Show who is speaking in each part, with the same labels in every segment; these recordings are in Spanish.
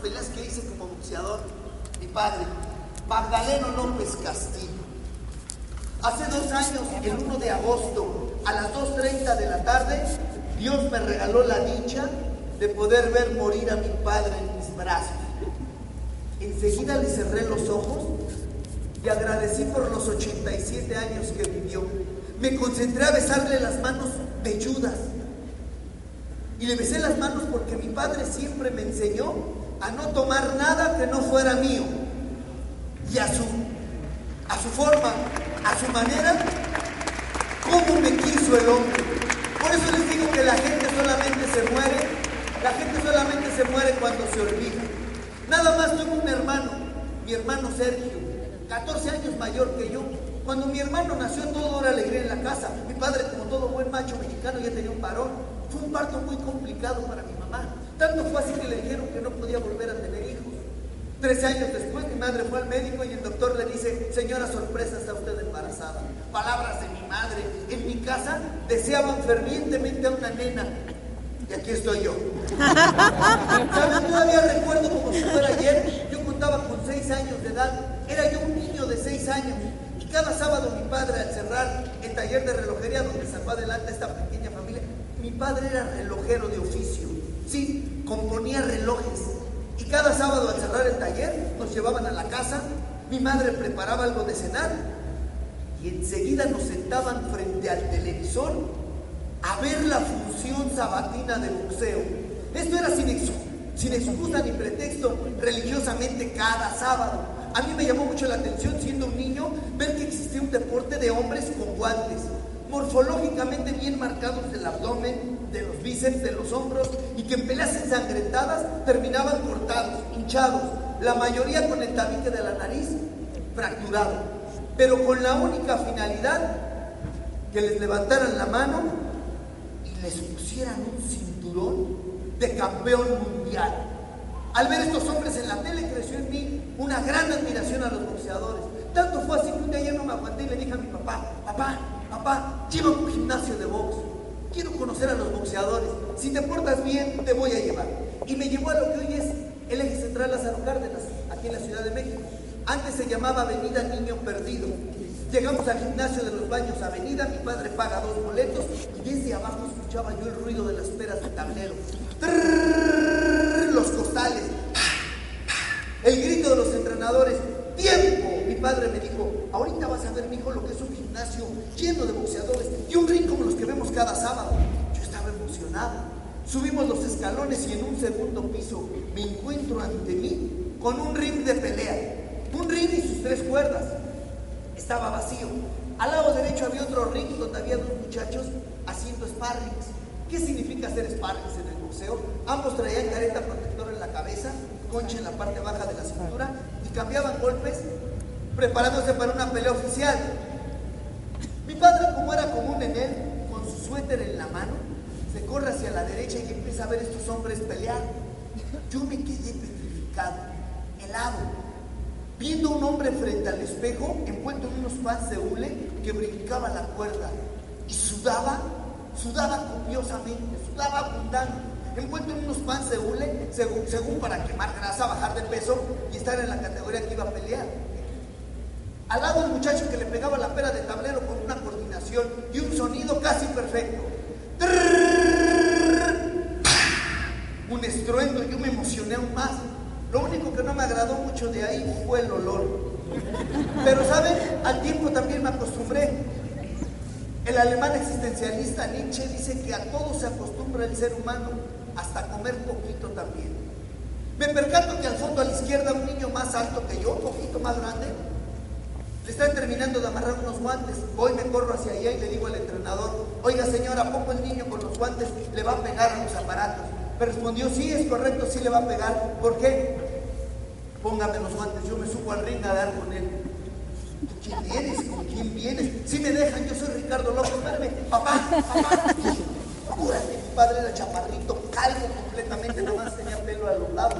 Speaker 1: peleas que hice como boxeador. Mi padre, Magdaleno López Castillo. Hace dos años, el 1 de agosto, a las 2.30 de la tarde, Dios me regaló la dicha de poder ver morir a mi padre en mis brazos. Enseguida le cerré los ojos y agradecí por los 87 años que vivió. Me concentré a besarle las manos velludas. Y le besé las manos porque mi padre siempre me enseñó a no tomar nada que no fuera mío. Y a su, a su forma, a su manera, cómo me quiso el hombre. Por eso les digo que la gente solamente se muere, la gente solamente se muere cuando se olvida. Nada más tuve un hermano, mi hermano Sergio, 14 años mayor que yo. Cuando mi hermano nació todo era alegría en la casa. Mi padre, como todo buen macho mexicano, ya tenía un parón. Fue un parto muy complicado para mi mamá. Tanto fue así que le dijeron que no podía volver a tener hijos. Trece años después mi madre fue al médico y el doctor le dice, señora sorpresa, está usted embarazada. Palabras de mi madre. En mi casa deseaban fervientemente a una nena. Y aquí estoy yo. ¿Saben? Todavía recuerdo como si fuera ayer. Yo contaba con seis años de edad. Era yo un niño de seis años. Y cada sábado mi padre al cerrar el taller de relojería donde sacó adelante esta pequeña familia, mi padre era relojero de oficio. Sí, componía relojes y cada sábado al cerrar el taller nos llevaban a la casa, mi madre preparaba algo de cenar y enseguida nos sentaban frente al televisor a ver la función sabatina de boxeo. Esto era sin, sin excusa ni pretexto, religiosamente cada sábado. A mí me llamó mucho la atención siendo un niño ver que existía un deporte de hombres con guantes morfológicamente bien marcados del abdomen, de los bíceps, de los hombros, y que en peleas ensangrentadas terminaban cortados, hinchados, la mayoría con el tabique de la nariz fracturado, pero con la única finalidad que les levantaran la mano y les pusieran un cinturón de campeón mundial. Al ver estos hombres en la tele creció en mí una gran admiración a los boxeadores. Tanto fue así que un día yo no me aguanté y le dije a mi papá, papá, papá, lleva un gimnasio de box. Quiero conocer a los boxeadores. Si te portas bien, te voy a llevar. Y me llevó a lo que hoy es el eje central Lázaro Cárdenas, aquí en la Ciudad de México. Antes se llamaba Avenida Niño Perdido. Llegamos al gimnasio de los baños Avenida, mi padre paga dos boletos y desde abajo escuchaba yo el ruido de las peras de tablero. los costales. El grito de los entrenadores. ¡Tiempo! Mi padre me dijo, ahorita vas a ver, mi hijo, lo que es un gimnasio lleno de boxeadores y un ring como los que vemos cada sábado. Yo estaba emocionado. Subimos los escalones y en un segundo piso me encuentro ante mí con un ring de pelea. Un ring y sus tres cuerdas. Estaba vacío. Al lado derecho había otro ring donde había dos muchachos haciendo sparrings. ¿Qué significa hacer sparrings en el boxeo? Ambos traían careta protectora en la cabeza, concha en la parte baja de la cintura cambiaban golpes preparándose para una pelea oficial. Mi padre, como era común en él, con su suéter en la mano, se corre hacia la derecha y empieza a ver estos hombres pelear. Yo me quedé petrificado, helado, viendo un hombre frente al espejo envuelto en unos pants de hule que brincaba la cuerda y sudaba, sudaba copiosamente, sudaba abundante, envuelto en unos pants de hule, según, según para quemar grasa, bajar de peso y estar en la categoría que iba a pelear. Al lado el muchacho que le pegaba la pera de tablero con una coordinación y un sonido casi perfecto. Un estruendo, yo me emocioné aún más. Lo único que no me agradó mucho de ahí fue el olor. Pero, ¿saben? Al tiempo también me acostumbré. El alemán existencialista Nietzsche dice que a todo se acostumbra el ser humano, hasta comer poquito también. Me percato que al fondo a la izquierda un niño más alto que yo, un poquito más grande, le están terminando de amarrar unos guantes. Voy, me corro hacia allá y le digo al entrenador, oiga señora, ¿a poco el niño con los guantes le va a pegar a los aparatos? Me respondió, sí, es correcto, sí le va a pegar. ¿Por qué? Póngame los guantes, yo me subo al ring a dar con él. ¿Quién eres? ¿Con quién vienes? Si me dejan, yo soy Ricardo López. Espérame, papá, papá. Apúrate, mi padre era chaparrito, calvo completamente, nomás tenía pelo a los lados.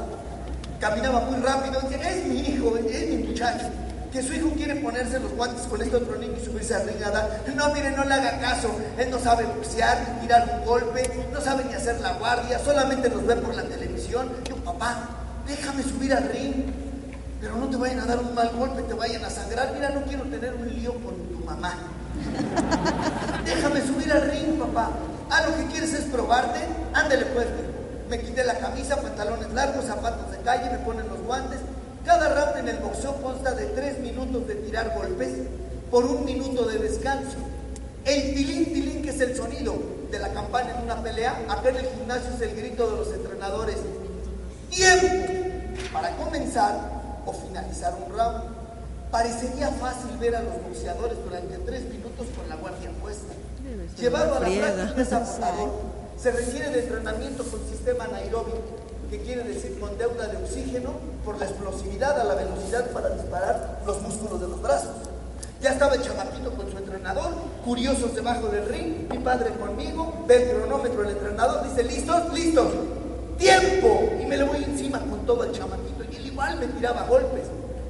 Speaker 1: Caminaba muy rápido. Dije, es mi hijo, es mi muchacho que su hijo quiere ponerse los guantes con este otro niño y subirse a dar. No, mire, no le haga caso. Él no sabe boxear, ni tirar un golpe, no sabe ni hacer la guardia, solamente nos ve por la televisión. Yo, papá, déjame subir al ring, pero no te vayan a dar un mal golpe, te vayan a sangrar. Mira, no quiero tener un lío con tu mamá. Déjame subir al ring, papá. Ah, lo que quieres es probarte. Ándale pues. Me quité la camisa, pantalones largos, zapatos de calle, me ponen los guantes. Cada round en el boxeo consta de tres minutos de tirar golpes por un minuto de descanso. El tilín, tilín, que es el sonido de la campana en una pelea, acá en el gimnasio es el grito de los entrenadores. Tiempo para comenzar o finalizar un round. Parecería fácil ver a los boxeadores durante tres minutos con la guardia puesta. Llevado a la práctica. Se requiere de entrenamiento con sistema Nairobi, que quiere decir con deuda de oxígeno por la explosividad a la velocidad para disparar los músculos de los brazos. Ya estaba el chamaquito con su entrenador, curiosos debajo del ring, mi padre conmigo, ve el cronómetro el entrenador, dice, ¿listos? ¿Listos? ¡Tiempo! Y me le voy encima con todo el chamaquito y él igual me tiraba golpes.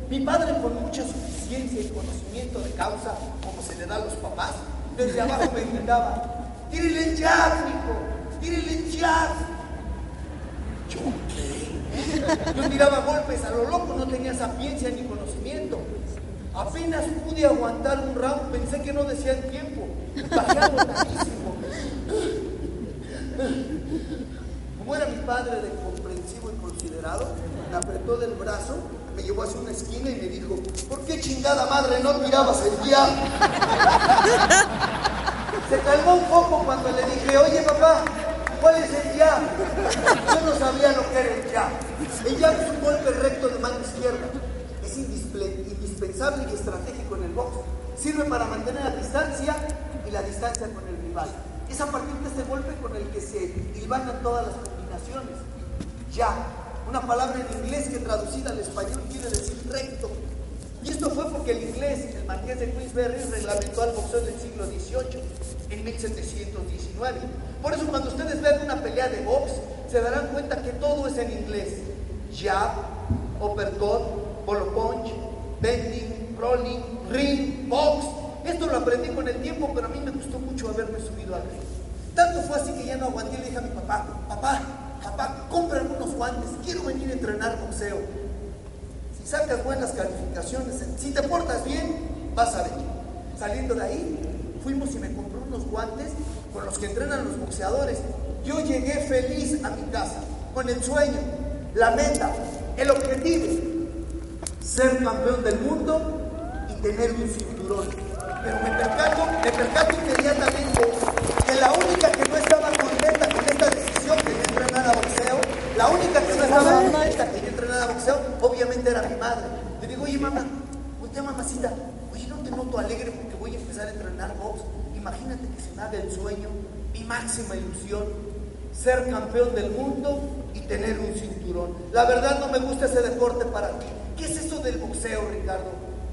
Speaker 1: Mi padre con mucha suficiencia y conocimiento de causa, como se le da a los papás, desde abajo me gritaba, ¡tírele el jab, hijo! ¡Tírele el jab! ¿Yo qué? Yo tiraba golpes a lo loco, no tenía sapiencia ni conocimiento. Apenas pude aguantar un round, pensé que no decía el tiempo. Agotadísimo. Como era mi padre de comprensivo y considerado, me apretó del brazo, me llevó hacia una esquina y me dijo, ¿por qué chingada madre no tirabas el jab? Se calmó un poco cuando le dije, oye papá, ¿cuál es el jab? Yo no sabía lo que era el jab. El jab es un golpe recto de mano izquierda. Es indispensable y estratégico en el box. Sirve para mantener la distancia y la distancia con el rival. Es a partir de este golpe con el que se hilvanan todas las combinaciones. Ya, una palabra en inglés que traducida al español quiere decir recto. Y esto fue porque el inglés, el marqués de Queensberry, reglamentó al boxeo del siglo XVIII, en 1719. Por eso cuando ustedes ven una pelea de box, se darán cuenta que todo es en inglés. Jab, uppercut, polo punch, bending, rolling, ring, box. Esto lo aprendí con el tiempo, pero a mí me gustó mucho haberme subido al ring. Tanto fue así que ya no aguanté y le dije a mi papá, papá, papá, compra unos guantes, quiero venir a entrenar boxeo. Si sacas buenas calificaciones, si te portas bien, vas a ver. Saliendo de ahí, fuimos y me compró unos guantes con los que entrenan los boxeadores. Yo llegué feliz a mi casa, con el sueño, la meta, el objetivo, ser campeón del mundo y tener un cinturón. Pero me percato, me percato inmediatamente que la única que no estaba contenta con esta decisión que yo entrenara boxeo, la única que no estaba contenta que yo entrenara boxeo, obviamente era mi madre. Le digo, oye mamá, oye mamacita, oye no te noto alegre porque voy a empezar a entrenar box. Imagínate que se me haga el sueño, mi máxima ilusión, ser campeón del mundo y tener un cinturón. La verdad no me gusta ese deporte para ti. ¿Qué es eso del boxeo, Ricardo?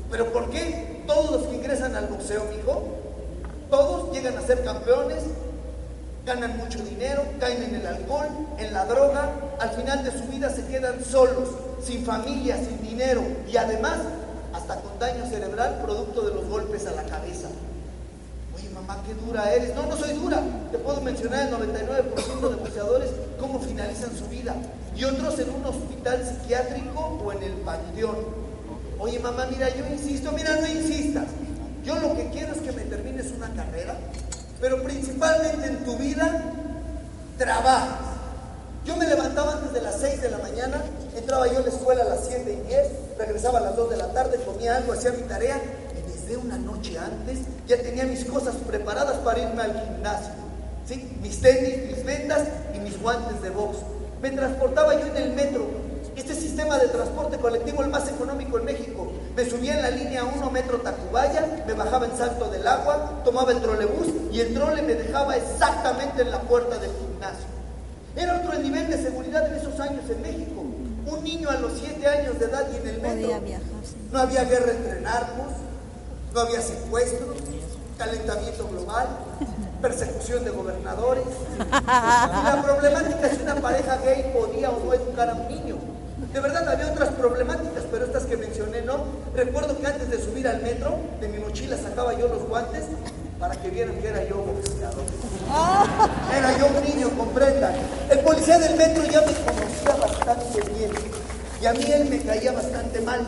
Speaker 1: ¿Pero por qué todos los que ingresan al boxeo, mijo, todos llegan a ser campeones, ganan mucho dinero, caen en el alcohol, en la droga, al final de su vida se quedan solos, sin familia, sin dinero y además hasta con daño cerebral producto de los golpes a la cabeza? Oye, mamá, qué dura eres. No, no soy dura. Te puedo mencionar el 99% de boxeadores cómo finalizan su vida y otros en un hospital psiquiátrico o en el panteón. Oye, mamá, mira, yo insisto, mira, no insistas. Yo lo que quiero es que me termines una carrera, pero principalmente en tu vida trabajas. Yo me levantaba antes de las 6 de la mañana, entraba yo a la escuela a las 7 y 10, regresaba a las 2 de la tarde, comía algo, hacía mi tarea y desde una noche antes ya tenía mis cosas preparadas para irme al gimnasio. ¿sí? Mis tenis, mis vendas y mis guantes de box. Me transportaba yo en el metro, este sistema de transporte colectivo el más económico en México. Me subía en la línea 1 metro Tacubaya, me bajaba en Salto del Agua, tomaba el trolebús y el trole me dejaba exactamente en la puerta del gimnasio. Era otro el nivel de seguridad en esos años en México. Un niño a los 7 años de edad y en el metro. No había guerra entre narcos, no había secuestros, calentamiento global, persecución de gobernadores. Y la problemática es si una pareja gay podía o no educar a un niño. De verdad había otras problemáticas, pero estas que mencioné no. Recuerdo que antes de subir al metro, de mi mochila sacaba yo los guantes para que vieran que era yo boxeador. Era yo un niño, comprendan. El policía del metro ya me conocía bastante bien. Y a mí él me caía bastante mal.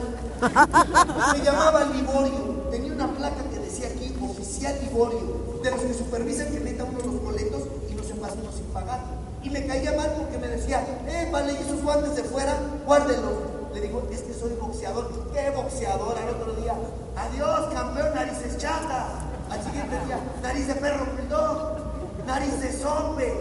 Speaker 1: Se llamaba Liborio. Tenía una placa que decía aquí, oficial Liborio, de los que supervisan que meta uno los boletos y no se pasa uno sin pagar. Y me caía mal porque me decía, eh, vale, y esos guantes de fuera, guárdenlos. Le digo, es que soy boxeador. ¿Qué boxeador? Al otro día, adiós, campeón, narices chatas. Al siguiente día, nariz de perro bulldog, nariz de zombie.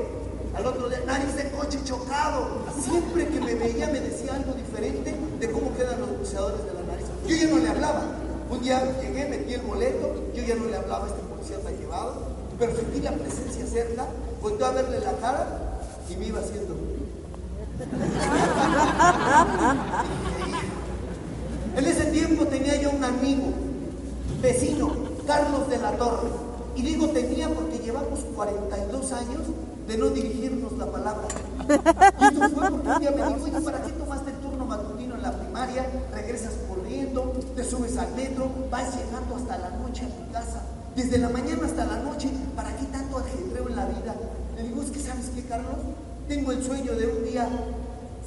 Speaker 1: Al otro día, nariz de coche chocado. Siempre que me veía me decía algo diferente de cómo quedan los boxeadores de la nariz. Yo ya no le hablaba. Un día llegué, metí el boleto, yo ya no le hablaba a este policía tan llevado, pero sentí la presencia cerca, volvió a verle la cara y me iba haciendo. En ese tiempo tenía yo un amigo, vecino, Carlos de la Torre. Y digo tenía porque llevamos 42 años de no dirigirnos la palabra. Y fue porque un día me dijo, oye, ¿para qué tomaste el turno matutino en la primaria? Regresas corriendo, te subes al metro, vas llegando hasta la noche a tu casa. Desde la mañana hasta la noche, ¿para qué tanto ajedreo en la vida? Le digo, es que ¿sabes qué, Carlos? Tengo el sueño de un día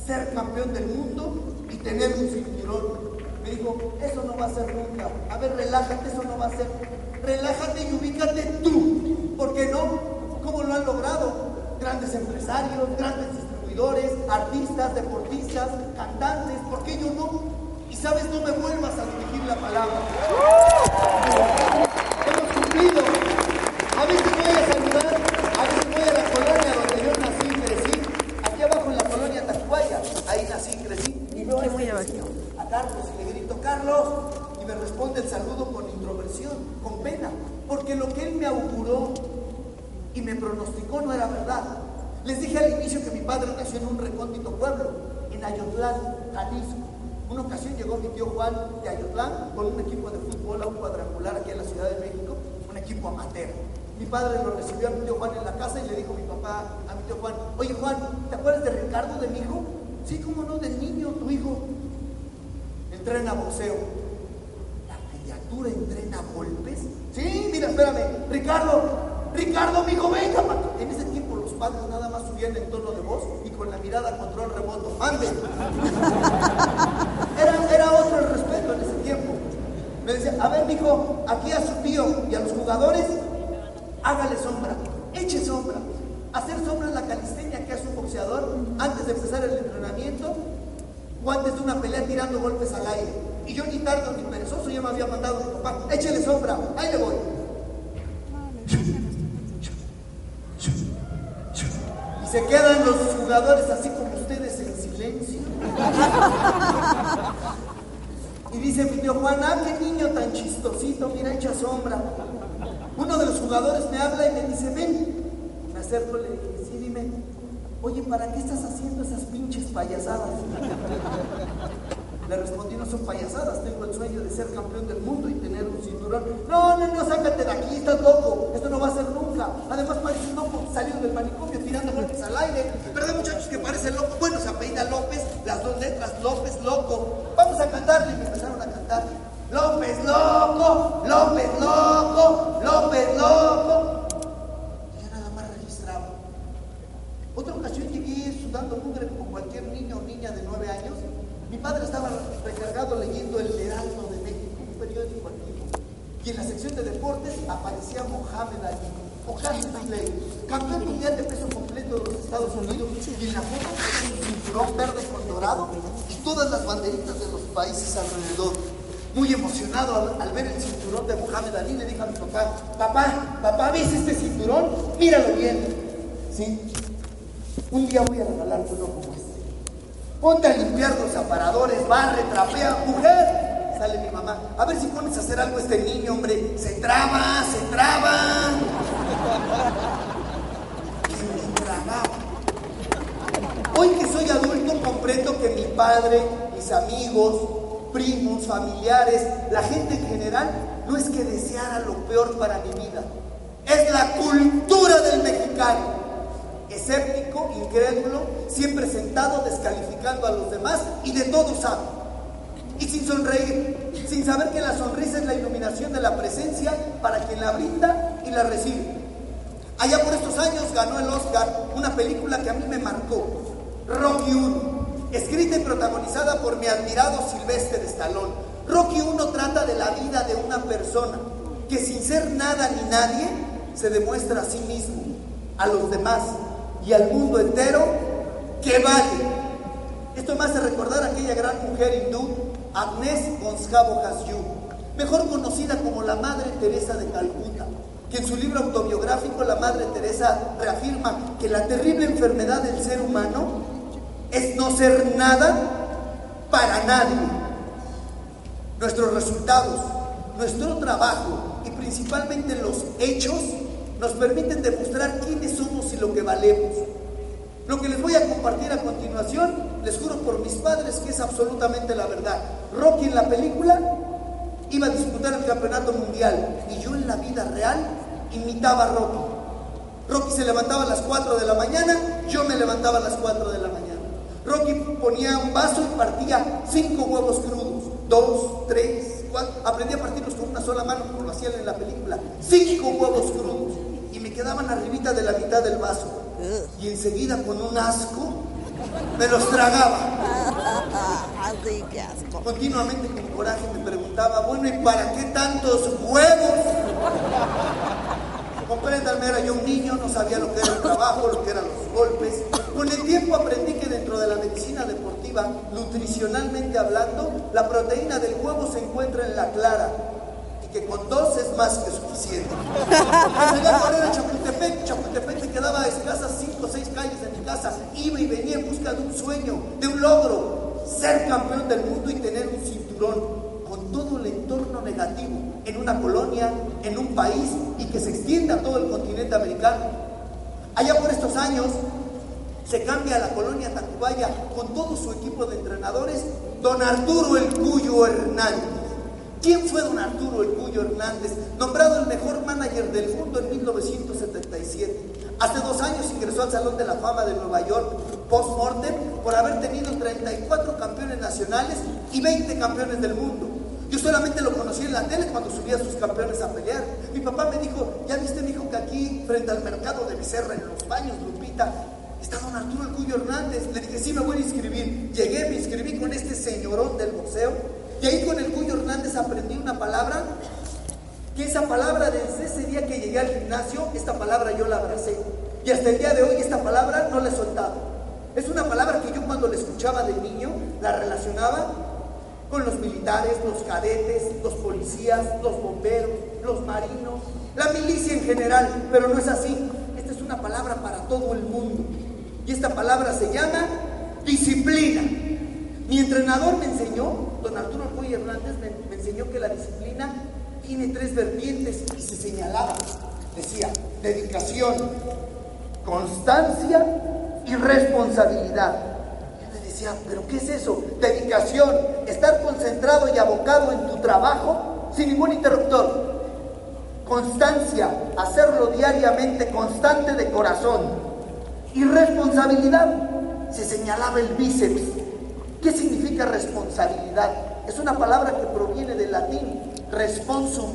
Speaker 1: ser campeón del mundo y tener un cinturón. Me dijo, eso no va a ser nunca. A ver, relájate, eso no va a ser. Relájate y ubícate tú. ¿Por qué no? ¿Cómo lo han logrado? Grandes empresarios, grandes distribuidores, artistas, deportistas, cantantes. ¿Por qué yo no? Y sabes, no me vuelvas a dirigir la palabra. Hemos cumplido. A veces voy a saludar, a veces voy a la colonia donde yo nací y crecí. Aquí abajo en la colonia Tacuaya, ahí nací y crecí. Y a, Carlos y le grito, Carlos, y me responde el saludo con introversión, con pena, porque lo que él me auguró y me pronosticó no era verdad. Les dije al inicio que mi padre nació en un recóndito pueblo, en Ayotlán, Jalisco. Una ocasión llegó mi tío Juan de Ayotlán con un equipo de fútbol a un cuadrangular aquí en la Ciudad de México, un equipo amateur. Mi padre lo recibió a mi tío Juan en la casa y le dijo a mi papá, a mi tío Juan, oye Juan, ¿te acuerdas de Ricardo, de mi hijo? Sí, cómo no, del niño, tu hijo. Entrena boxeo. ¿La criatura entrena golpes? Sí, mira, espérame. Ricardo, Ricardo, mi hijo, venga. En ese tiempo los padres nada más subían el tono de voz y con la mirada control remoto. ¡Mande! Era, era otro el respeto en ese tiempo. Me decía, a ver, mijo, aquí a su tío y a los jugadores, hágale sombra, eche sombra. Hacer sombra es la calistenia que hace un boxeador antes de empezar el entrenamiento o antes de una pelea tirando golpes al aire. Y yo ni tardo ni perezoso ya me había mandado a échele sombra, ahí le voy. Y se quedan los jugadores así como ustedes en silencio. Y dice mi tío Juan, ah, qué niño tan chistosito, mira, echa sombra. Uno de los jugadores me habla y me dice, ven. Me acerco le dime, oye, ¿para qué estás haciendo esas pinches payasadas? Le respondí, no son payasadas, tengo el sueño de ser campeón del mundo y tener un cinturón. No, no, no, sácate de aquí, estás loco, esto no va a ser nunca. Además parece loco salido del manicomio tirando golpes al aire. Pero muchachos que parecen locos. Bueno, se apellida López, las dos letras, López, loco. Vamos a cantarle y me empezaron a cantar. López, loco, López, loco, López, loco. Y yo nada más registraba. Otra ocasión llegué sudando mugre como cualquier niño o niña de nueve años. Mi padre estaba recargado leyendo El Heraldo de México, un periódico antiguo. Y en la sección de deportes aparecía Mohamed Ali, Mohamed Ali, campeón mundial de peso completo de los Estados Unidos. Y en la foto un cinturón verde con dorado y todas las banderitas de los países alrededor. Muy emocionado al, al ver el cinturón de Mohamed Ali, le dije a mi papá, papá, papá, ¿ves este cinturón? Míralo bien. Sí, un día voy a regalarte uno como este. Ponte a limpiar los aparadores, barre, trapea, mujer. Sale mi mamá. A ver si pones a hacer algo este niño, hombre. Se traba, se traba. Que me. Hoy que soy adulto comprendo que mi padre, mis amigos, primos, familiares, la gente en general, no es que deseara lo peor para mi vida. Es la cultura del mexicano escéptico, incrédulo, siempre sentado descalificando a los demás y de todo sabe. Y sin sonreír, sin saber que la sonrisa es la iluminación de la presencia para quien la brinda y la recibe. Allá por estos años ganó el Oscar una película que a mí me marcó, Rocky 1. escrita y protagonizada por mi admirado Silvestre Stallone. Rocky 1 trata de la vida de una persona que sin ser nada ni nadie se demuestra a sí mismo, a los demás y al mundo entero que vale. Esto me hace recordar a aquella gran mujer hindú, Agnes Gonzalo Hasyu, mejor conocida como la Madre Teresa de Calcuta, que en su libro autobiográfico la Madre Teresa reafirma que la terrible enfermedad del ser humano es no ser nada para nadie. Nuestros resultados, nuestro trabajo y principalmente los hechos nos permiten demostrar quiénes somos y lo que valemos. Lo que les voy a compartir a continuación, les juro por mis padres que es absolutamente la verdad. Rocky en la película iba a disputar el campeonato mundial y yo en la vida real imitaba a Rocky. Rocky se levantaba a las 4 de la mañana, yo me levantaba a las 4 de la mañana. Rocky ponía un vaso y partía cinco huevos crudos, dos, tres, cuatro. Aprendí a partirlos con una sola mano, como lo hacían en la película. Cinco huevos crudos. Quedaban arribita de la mitad del vaso. Y enseguida, con un asco, me los tragaba.
Speaker 2: Así que asco.
Speaker 1: Continuamente con coraje me preguntaba, bueno, ¿y para qué tantos huevos? Compréndanme, era yo un niño, no sabía lo que era el trabajo, lo que eran los golpes. Con el tiempo aprendí que dentro de la medicina deportiva, nutricionalmente hablando, la proteína del huevo se encuentra en la clara que con dos es más que suficiente. Llegué a correr a Chapultepec, Chapultepec me quedaba a escasas cinco o seis calles de mi casa, iba y venía en busca de un sueño, de un logro, ser campeón del mundo y tener un cinturón con todo el entorno negativo en una colonia, en un país y que se extienda a todo el continente americano. Allá por estos años se cambia a la colonia Tacubaya con todo su equipo de entrenadores, don Arturo El Cuyo Hernández. ¿Quién fue don Arturo El Cuyo Hernández? Nombrado el mejor manager del mundo en 1977. Hace dos años ingresó al Salón de la Fama de Nueva York post-mortem por haber tenido 34 campeones nacionales y 20 campeones del mundo. Yo solamente lo conocí en la tele cuando subía a sus campeones a pelear. Mi papá me dijo, ya viste, mi hijo, que aquí frente al mercado de Becerra, en los baños, Lupita, está don Arturo El Cuyo Hernández. Le dije, sí, me voy a inscribir. Llegué, me inscribí con este señorón del boxeo. Y ahí con el Cuyo Hernández aprendí una palabra, que esa palabra desde ese día que llegué al gimnasio, esta palabra yo la abracé. Y hasta el día de hoy esta palabra no la he soltado. Es una palabra que yo cuando la escuchaba de niño la relacionaba con los militares, los cadetes, los policías, los bomberos, los marinos, la milicia en general, pero no es así. Esta es una palabra para todo el mundo. Y esta palabra se llama disciplina. Mi entrenador me enseñó, don Arturo Alcoy Hernández me, me enseñó que la disciplina tiene tres vertientes y se señalaba. Decía, dedicación, constancia y responsabilidad. Yo le decía, ¿pero qué es eso? Dedicación, estar concentrado y abocado en tu trabajo sin ningún interruptor. Constancia, hacerlo diariamente, constante de corazón. Y responsabilidad, se señalaba el bíceps. ¿Qué significa responsabilidad? Es una palabra que proviene del latín, responsum,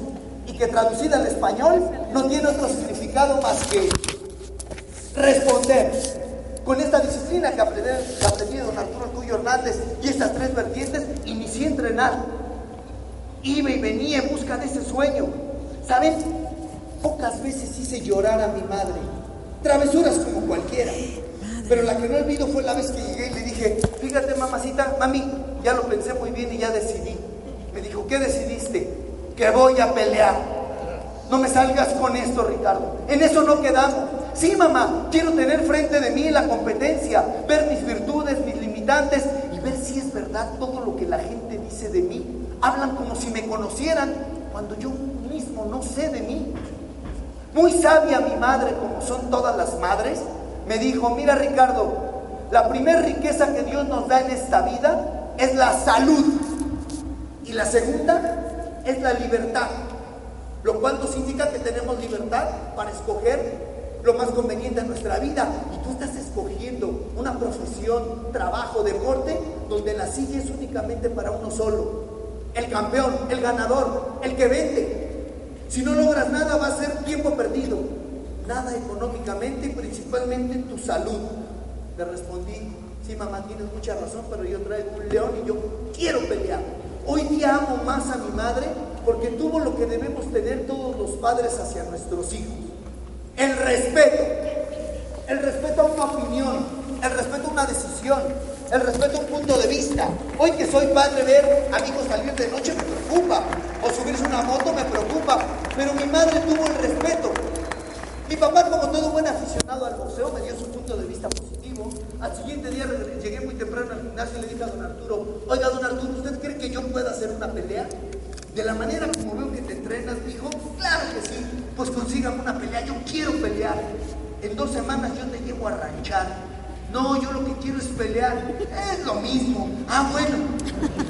Speaker 1: y que traducida al español no tiene otro significado más que responder. Con esta disciplina que aprendí de don Arturo Cuyo Hernández y estas tres vertientes, inicié a entrenar. Iba y venía en busca de ese sueño. ¿Saben? Pocas veces hice llorar a mi madre. Travesuras como cualquiera. Pero la que no olvido fue la vez que llegué y le dije, fíjate mamacita, mami, ya lo pensé muy bien y ya decidí. Me dijo, ¿qué decidiste? Que voy a pelear. No me salgas con esto, Ricardo. En eso no quedamos. Sí, mamá, quiero tener frente de mí la competencia, ver mis virtudes, mis limitantes y ver si es verdad todo lo que la gente dice de mí. Hablan como si me conocieran cuando yo mismo no sé de mí. Muy sabia mi madre, como son todas las madres, me dijo, mira Ricardo, la primera riqueza que Dios nos da en esta vida es la salud. Y la segunda es la libertad, lo cual nos indica que tenemos libertad para escoger lo más conveniente en nuestra vida. Y tú estás escogiendo una profesión, trabajo, deporte, donde la silla es únicamente para uno solo, el campeón, el ganador, el que vende. Si no logras nada va a ser tiempo perdido nada económicamente y principalmente tu salud. Le respondí, Sí, mamá, tienes mucha razón, pero yo traigo un león y yo quiero pelear. Hoy día amo más a mi madre porque tuvo lo que debemos tener todos los padres hacia nuestros hijos. El respeto. El respeto a una opinión. El respeto a una decisión. El respeto a un punto de vista. Hoy que soy padre, ver a mi hijo salir de noche me preocupa. O subirse una moto me preocupa. Pero mi madre tuvo el respeto. Mi papá, como todo buen aficionado al boxeo, me dio su punto de vista positivo. Al siguiente día llegué muy temprano al gimnasio y le dije a don Arturo, oiga, don Arturo, ¿usted cree que yo pueda hacer una pelea? De la manera como veo que te entrenas, hijo, claro que sí, pues consígame una pelea, yo quiero pelear. En dos semanas yo te llevo a ranchar. No, yo lo que quiero es pelear. Es lo mismo. Ah, bueno.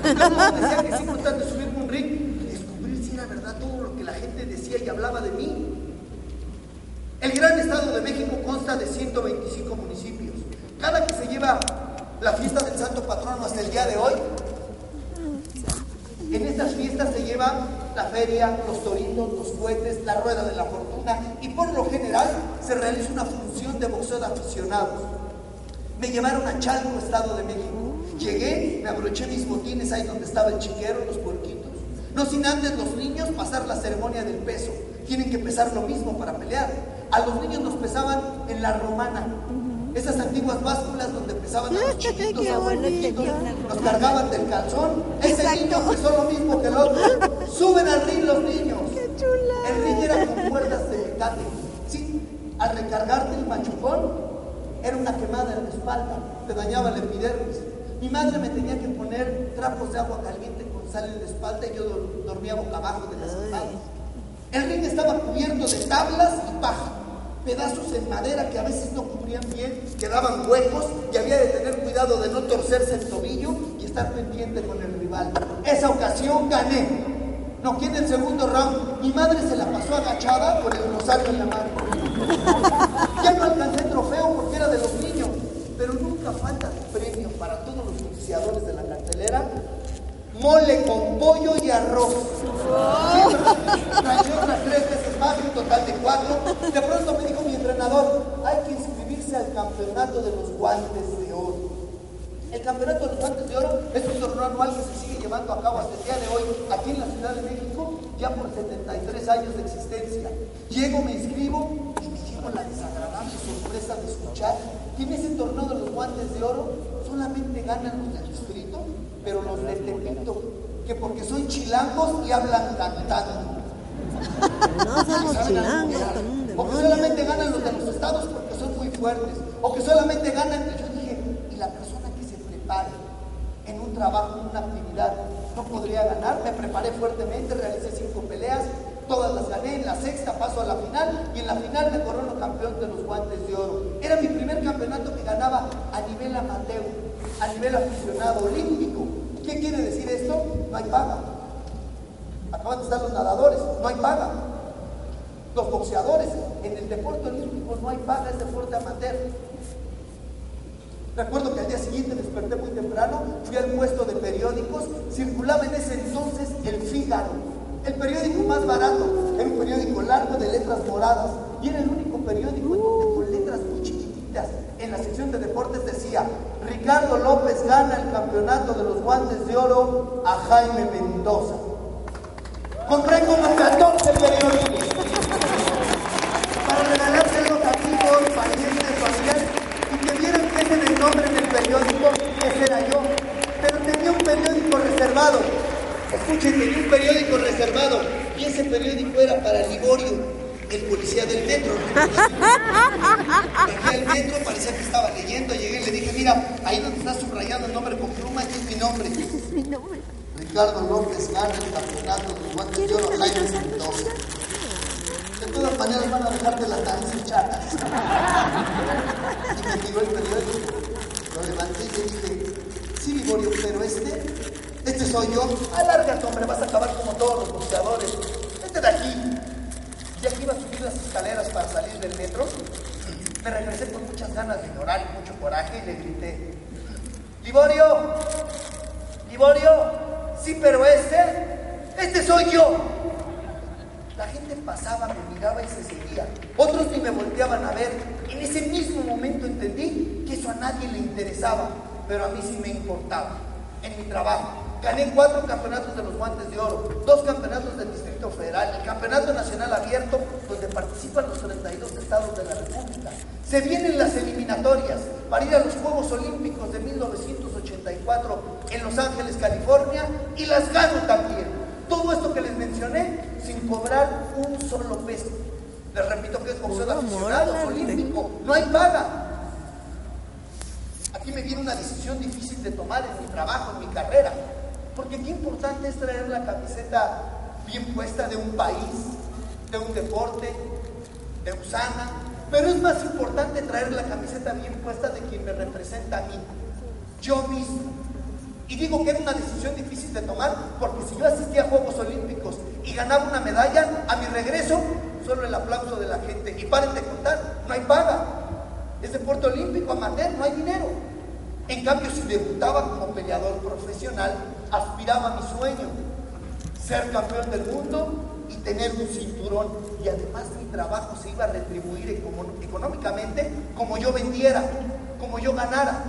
Speaker 1: Luego decía que es importante subirme un ring descubrir si era verdad todo lo que la gente decía y hablaba de mí. El gran Estado de México consta de 125 municipios. Cada que se lleva la fiesta del Santo Patrono hasta el día de hoy, en estas fiestas se lleva la feria, los toritos, los cohetes, la rueda de la fortuna y por lo general se realiza una función de boxeo de aficionados. Me llevaron a Chalco, Estado de México. Llegué, me abroché mis botines ahí donde estaba el chiquero, los puerquitos. No sin antes los niños pasar la ceremonia del peso. Tienen que pesar lo mismo para pelear. A los niños nos pesaban en la romana. Esas antiguas básculas donde pesaban a los chiquitos, a los nos cargaban del calzón. Ese niño pesó lo mismo que el otro. Suben al ring los niños. El ring era con cuerdas de metate. Sí, al recargarte el machucón, era una quemada en la espalda. Te dañaba el epidermis. Mi madre me tenía que poner trapos de agua caliente con sal en la espalda y yo dormía boca abajo de las espaldas. El ring estaba cubierto de tablas y paja, pedazos en madera que a veces no cubrían bien, quedaban huecos y había de tener cuidado de no torcerse el tobillo y estar pendiente con el rival. Esa ocasión gané. No, en el segundo round, mi madre se la pasó agachada con el rosario en la mano. Ya no alcancé trofeo porque era de los niños, pero nunca falta premio para todos los iniciadores de la cartelera mole con pollo y arroz. Trayó otras tres veces más, un total de cuatro. De pronto me dijo mi entrenador, hay que inscribirse al campeonato de los guantes de oro. El campeonato de los guantes de oro es un torneo anual que se sigue llevando a cabo hasta el día de hoy aquí en la Ciudad de México, ya por 73 años de existencia. Llego, me inscribo y me llevo la desagradable sorpresa de escuchar que en ese torneo de los guantes de oro solamente ganan los del distrito pero los de Tepito, que porque son chilangos y hablan cantando.
Speaker 2: No somos chilangos
Speaker 1: O que solamente ganan los de los estados porque son muy fuertes. O que solamente ganan, y yo dije, y la persona que se prepare en un trabajo, en una actividad, no podría ganar. Me preparé fuertemente, realicé cinco peleas, todas las gané, en la sexta paso a la final y en la final me corono campeón de los guantes de oro. Era mi primer campeonato que ganaba a nivel amateur, a nivel aficionado olímpico. ¿Qué quiere decir esto? No hay paga. Acaban de estar los nadadores, no hay paga. Los boxeadores, en el deporte olímpico no hay paga, es deporte amateur. Recuerdo que al día siguiente desperté muy temprano, fui al puesto de periódicos, circulaba en ese entonces el Fígaro, el periódico más barato, era un periódico largo de letras moradas y era el único periódico con letras muy chiquititas en la sección de deportes decía Ricardo López gana el campeonato de los guantes de oro a Jaime Mendoza. Compré como 14 periódicos para regalárselos a amigos, parientes, familiares y que vieran que ese el nombre del periódico, ese era yo. Pero tenía un periódico reservado. Escuchen, tenía un periódico reservado y ese periódico era para Liborio el policía del metro. Bajé al metro, parecía que estaba leyendo, llegué y le dije, mira, ahí donde está subrayado el nombre con pluma, este es mi nombre. es mi nombre. Ricardo López gana campeonato de guantes de oro Jaime Mendoza. De todas maneras van a dejarte las narices chatas. Y me tiró el periódico. Lo levanté y le dije, sí, Liborio, pero este, este soy yo. Alárgate, hombre, vas a acabar como todos los boxeadores. Este de aquí ya que iba a subir las escaleras para salir del metro, me regresé con muchas ganas de llorar y mucho coraje y le grité, Liborio, Liborio, sí, pero este, este soy yo. La gente pasaba, me miraba y se seguía. Otros ni me volteaban a ver. En ese mismo momento entendí que eso a nadie le interesaba, pero a mí sí me importaba. En mi trabajo, gané cuatro campeonatos de los guantes de oro, dos campeonatos del Distrito Federal, el Campeonato Nacional Abierto, donde participan los 32 estados de la República. Se vienen las eliminatorias para ir a los Juegos Olímpicos de 1984 en Los Ángeles, California, y las gano también. Todo esto que les mencioné sin cobrar un solo peso. Les repito que es boxeo aficionado, olímpico, no hay paga. Aquí me viene una decisión difícil de tomar en mi trabajo, en mi carrera, porque qué importante es traer la camiseta bien puesta de un país, de un deporte, de Usana, pero es más importante traer la camiseta bien puesta de quien me representa a mí, yo mismo. Y digo que era una decisión difícil de tomar porque si yo asistía a Juegos Olímpicos y ganaba una medalla, a mi regreso solo el aplauso de la gente. Y paren de contar, no hay paga. Es deporte olímpico, amateur, no hay dinero. En cambio, si debutaba como peleador profesional, aspiraba a mi sueño, ser campeón del mundo y tener un cinturón. Y además mi trabajo se iba a retribuir económicamente como yo vendiera, como yo ganara.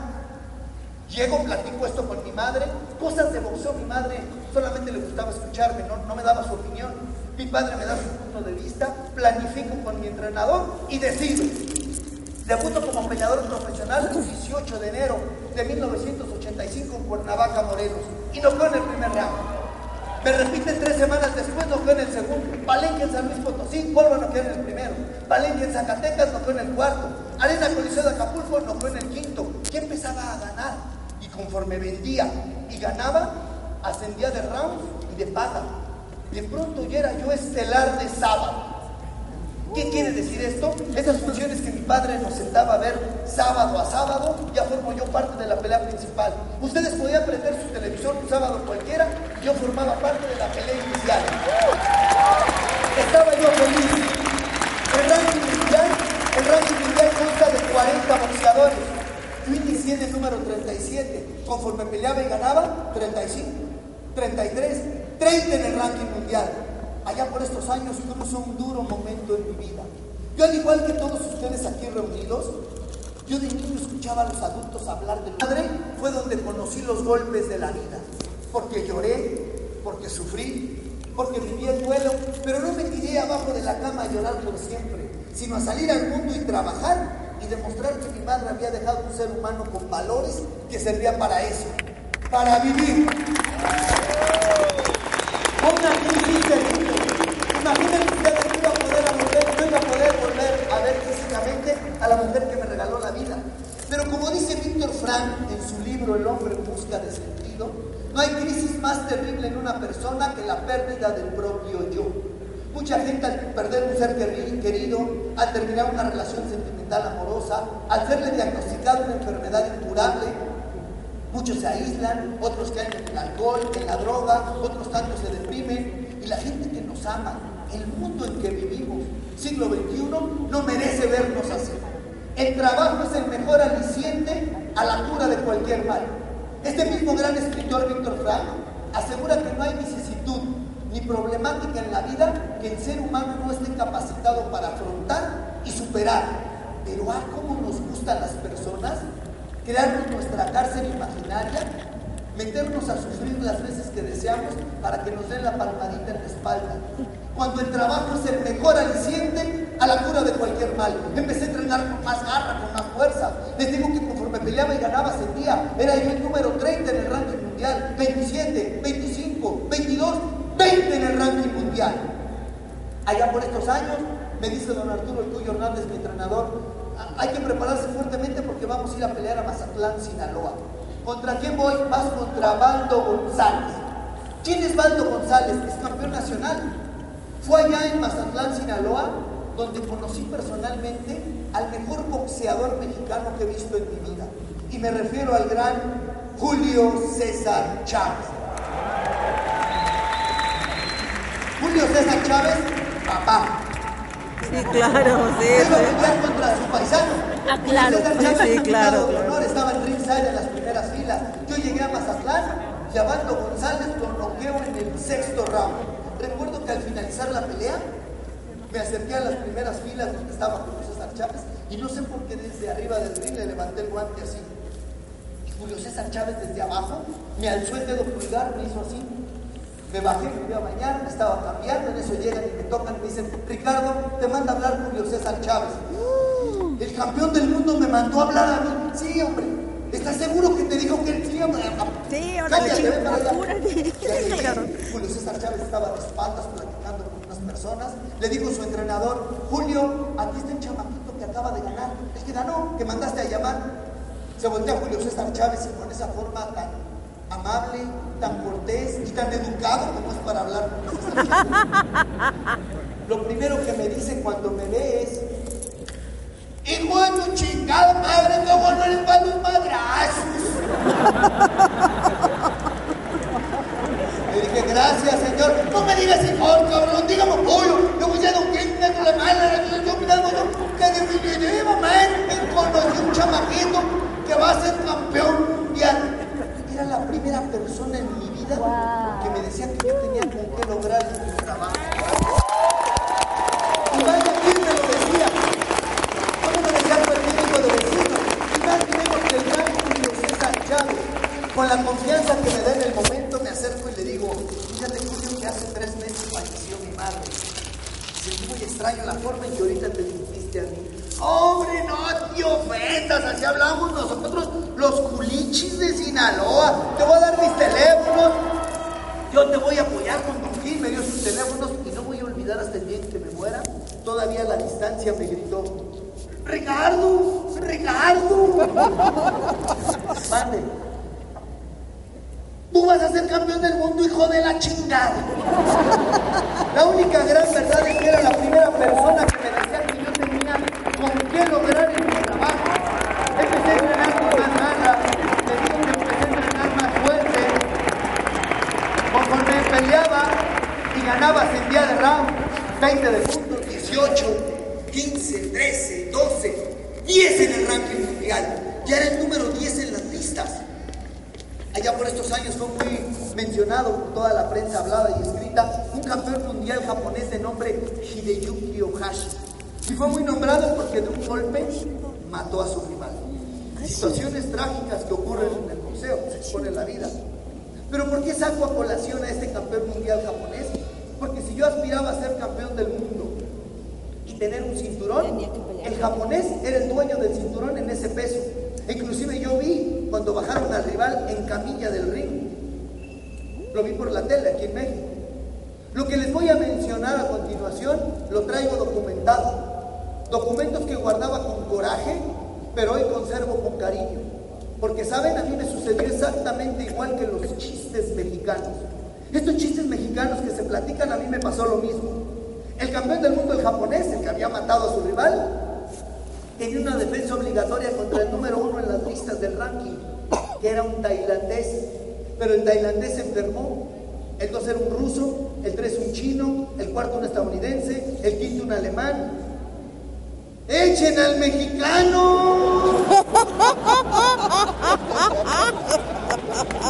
Speaker 1: Llego, platico esto con mi madre, cosas de boxeo, mi madre solamente le gustaba escucharme, no, no me daba su opinión. Mi padre me da su punto de vista, planifico con mi entrenador y decido. Debuto como peleador profesional el 18 de enero de 1985 en Cuernavaca, Morelos. Y no fue en el primer round. Me repiten tres semanas después, no fue en el segundo. Palenque en San Luis Potosí, vuelvo a no quedar en el primero. Palenque en Zacatecas, no fue en el cuarto. Arena Coliseo de Acapulco, no fue en el quinto. ¿Qué empezaba a ganar? Y conforme vendía y ganaba, ascendía de rounds y de paga. De pronto ya era yo estelar de sábado. ¿Qué quiere decir esto? Esas funciones que mi padre nos sentaba a ver sábado a sábado, ya formo yo parte de la pelea principal. Ustedes podían prender su televisión un sábado cualquiera, yo formaba parte de la pelea inicial. Estaba yo feliz. El ranking mundial, el ranking mundial consta de 40 boxeadores. Yo inicié en el número 37. Conforme peleaba y ganaba, 35, 33, 30 en el ranking mundial. Allá por estos años cruzo un duro momento en mi vida. Yo al igual que todos ustedes aquí reunidos, yo de niño escuchaba a los adultos hablar de padre, fue donde conocí los golpes de la vida. Porque lloré, porque sufrí, porque viví el duelo, pero no me tiré abajo de la cama a llorar por siempre, sino a salir al mundo y trabajar y demostrar que mi madre había dejado un ser humano con valores que servían para eso, para vivir. Una crisis terrible. Imaginen ustedes que iba a poder volver, no iba a poder volver a ver físicamente la mujer que me regaló la vida. Pero como dice Víctor Frank en su libro El hombre en busca de sentido, no hay crisis más terrible en una persona que la pérdida del propio yo. Mucha gente al perder un ser querido, al terminar una relación sentimental amorosa, al serle diagnosticado una enfermedad incurable, Muchos se aíslan, otros caen en el alcohol, en la droga, otros tantos se deprimen. Y la gente que nos ama, el mundo en que vivimos, siglo XXI, no merece vernos así. El trabajo es el mejor aliciente a la cura de cualquier mal. Este mismo gran escritor, Víctor Frank, asegura que no hay vicisitud ni problemática en la vida que el ser humano no esté capacitado para afrontar y superar. Pero ah, cómo nos gustan las personas crearnos nuestra cárcel imaginaria, meternos a sufrir las veces que deseamos para que nos den la palmadita en la espalda. Cuando el trabajo es el mejor aliciente a la cura de cualquier mal. Empecé a entrenar con más garra, con más fuerza. Les digo que conforme peleaba y ganaba sentía, era yo el número 30 en el ranking mundial, 27, 25, 22, 20 en el ranking mundial. Allá por estos años, me dice don Arturo El Cuyo Hernández, mi entrenador, hay que prepararse fuertemente porque vamos a ir a pelear a Mazatlán, Sinaloa. ¿Contra quién voy? Vas contra Baldo González. ¿Quién es Baldo González? Es campeón nacional. Fue allá en Mazatlán, Sinaloa, donde conocí personalmente al mejor boxeador mexicano que he visto en mi vida. Y me refiero al gran Julio César Chávez. Julio César Chávez, papá,
Speaker 2: Sí, claro, sí.
Speaker 1: Iba a pelear contra su paisano.
Speaker 2: Ah, claro, sí, sí, claro.
Speaker 1: De honor, estaba en ringside en las primeras filas. Yo llegué a Mazatlán, llamando González con noqueo en el sexto round. Recuerdo al finalizar la pelea, me acerqué a las primeras filas donde estaba Julio César Chávez y no sé por qué desde arriba del ring le levanté el guante así. Y Julio César Chávez desde abajo me alzó el dedo pulgar, me hizo así. Me bajé, me fui a bañar, me estaba cambiando, en eso llegan y me tocan y me dicen, Ricardo, te manda hablar Julio César Chávez. El campeón del mundo me mandó a hablar a mí. Sí, hombre. ¿Estás seguro que te dijo que él sí, hombre?
Speaker 2: Sí, ahora
Speaker 1: Cállate,
Speaker 2: me
Speaker 1: ven para allá.
Speaker 2: apúrate.
Speaker 1: Y ahí, Julio César Chávez estaba de espaldas platicando con unas personas. Le dijo su entrenador, Julio, aquí está el chamaquito que acaba de ganar. El que ganó, que mandaste a llamar. Se voltea Julio César Chávez y con esa forma tan amable, tan cortés y tan educado como es para hablar con César Chávez. Lo primero que me dice cuando me ve es, Hijo de tu chingada madre, ¿cómo no eres para los madrazos? Le dije, gracias, señor. No me digas hijo, cabrón, dígame pollo. Yo voy a cliente de la mala. Yo mirando que definitivamente conocí un chamaquito que va a ser campeón mundial. Era la primera persona en mi vida que me decía que yo tenía qué lograr en mi trabajo. Y vaya quién me lo decía. No me lo decía cualquier hijo de vecino. Y más menos que el gran Julio Con la confianza que me da en el momento, me acerco y le digo, fíjate Julio que hace tres meses falleció mi madre. Sentí muy extraño la forma en que ahorita te dirigiste a mí. Hombre, no te ofendas, así hablamos nosotros, los culichis de Sinaloa. Te voy a dar mis teléfonos. Yo te voy a apoyar con Don Gil, me dio sus teléfonos y no voy a olvidar hasta el día en que me muera. Todavía a la distancia me gritó, Ricardo, Ricardo. Mande. Tú vas a ser campeón del mundo, hijo de la chingada. La única gran verdad es que era la primera persona que me decía que yo tenía con qué lograr en mi trabajo. Empecé a entrenar con más ganas, te digo que empecé a entrenar más fuerte. Conforme peleaba y ganabas en día de round, 20 de puntos, 18, 15, 13, 12, 10 en el ranking mundial. Ya era el número 10 en las listas. Allá por estos años fue muy mencionado por toda la prensa hablada y escrita un campeón mundial japonés de nombre Hideyuki Ohashi. Y fue muy nombrado porque de un golpe mató a su rival. Situaciones trágicas que ocurren en el boxeo, se expone la vida. Pero ¿por qué saco a colación a este campeón mundial japonés? Porque si yo aspiraba a ser campeón del mundo tener un cinturón, el japonés era el dueño del cinturón en ese peso. Inclusive yo vi cuando bajaron al rival en camilla del ring. Lo vi por la tele aquí en México. Lo que les voy a mencionar a continuación lo traigo documentado. Documentos que guardaba con coraje, pero hoy conservo con cariño. Porque saben, a mí me sucedió exactamente igual que los chistes mexicanos. Estos chistes mexicanos que se platican, a mí me pasó lo mismo. El campeón del mundo, el japonés, el que había matado a su rival, tenía una defensa obligatoria contra el número uno en las listas del ranking, que era un tailandés. Pero el tailandés se enfermó. El dos era un ruso, el tres un chino, el cuarto un estadounidense, el quinto un alemán. ¡Echen al mexicano!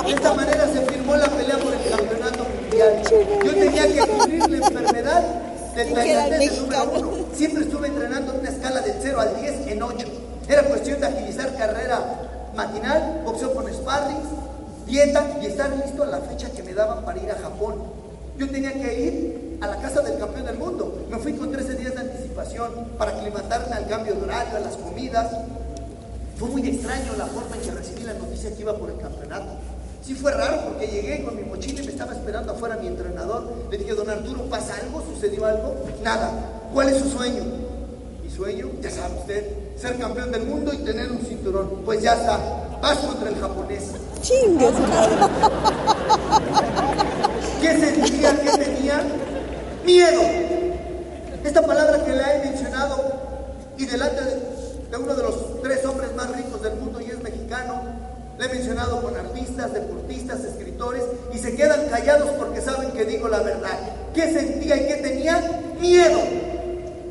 Speaker 1: De esta manera se firmó la pelea por el campeonato mundial. Yo tenía que cubrir la enfermedad número uno. Siempre estuve entrenando en una escala del 0 al 10 en 8. Era cuestión de agilizar carrera matinal, boxeo con sparring, dieta y estar listo a la fecha que me daban para ir a Japón. Yo tenía que ir a la casa del campeón del mundo. Me fui con 13 días de anticipación para aclimatarme al cambio de horario, a las comidas. Fue muy extraño la forma en que recibí la noticia que iba por el campeonato. Sí fue raro porque llegué con mi mochila y me estaba esperando afuera mi entrenador. Le dije, don Arturo, ¿pasa algo? ¿Sucedió algo? Nada. ¿Cuál es su sueño? Mi sueño, ya sabe usted, ser campeón del mundo y tener un cinturón. Pues ya está, vas contra el japonés.
Speaker 2: Chingue su madre.
Speaker 1: ¿Qué sentía? ¿Qué tenía? Miedo. Esta palabra que la he mencionado y delante de, de uno de los tres hombres más ricos del mundo y es mexicano, la he mencionado con artistas, deportistas, escritores y se quedan callados porque saben que digo la verdad. ¿Qué sentía y qué tenía? Miedo,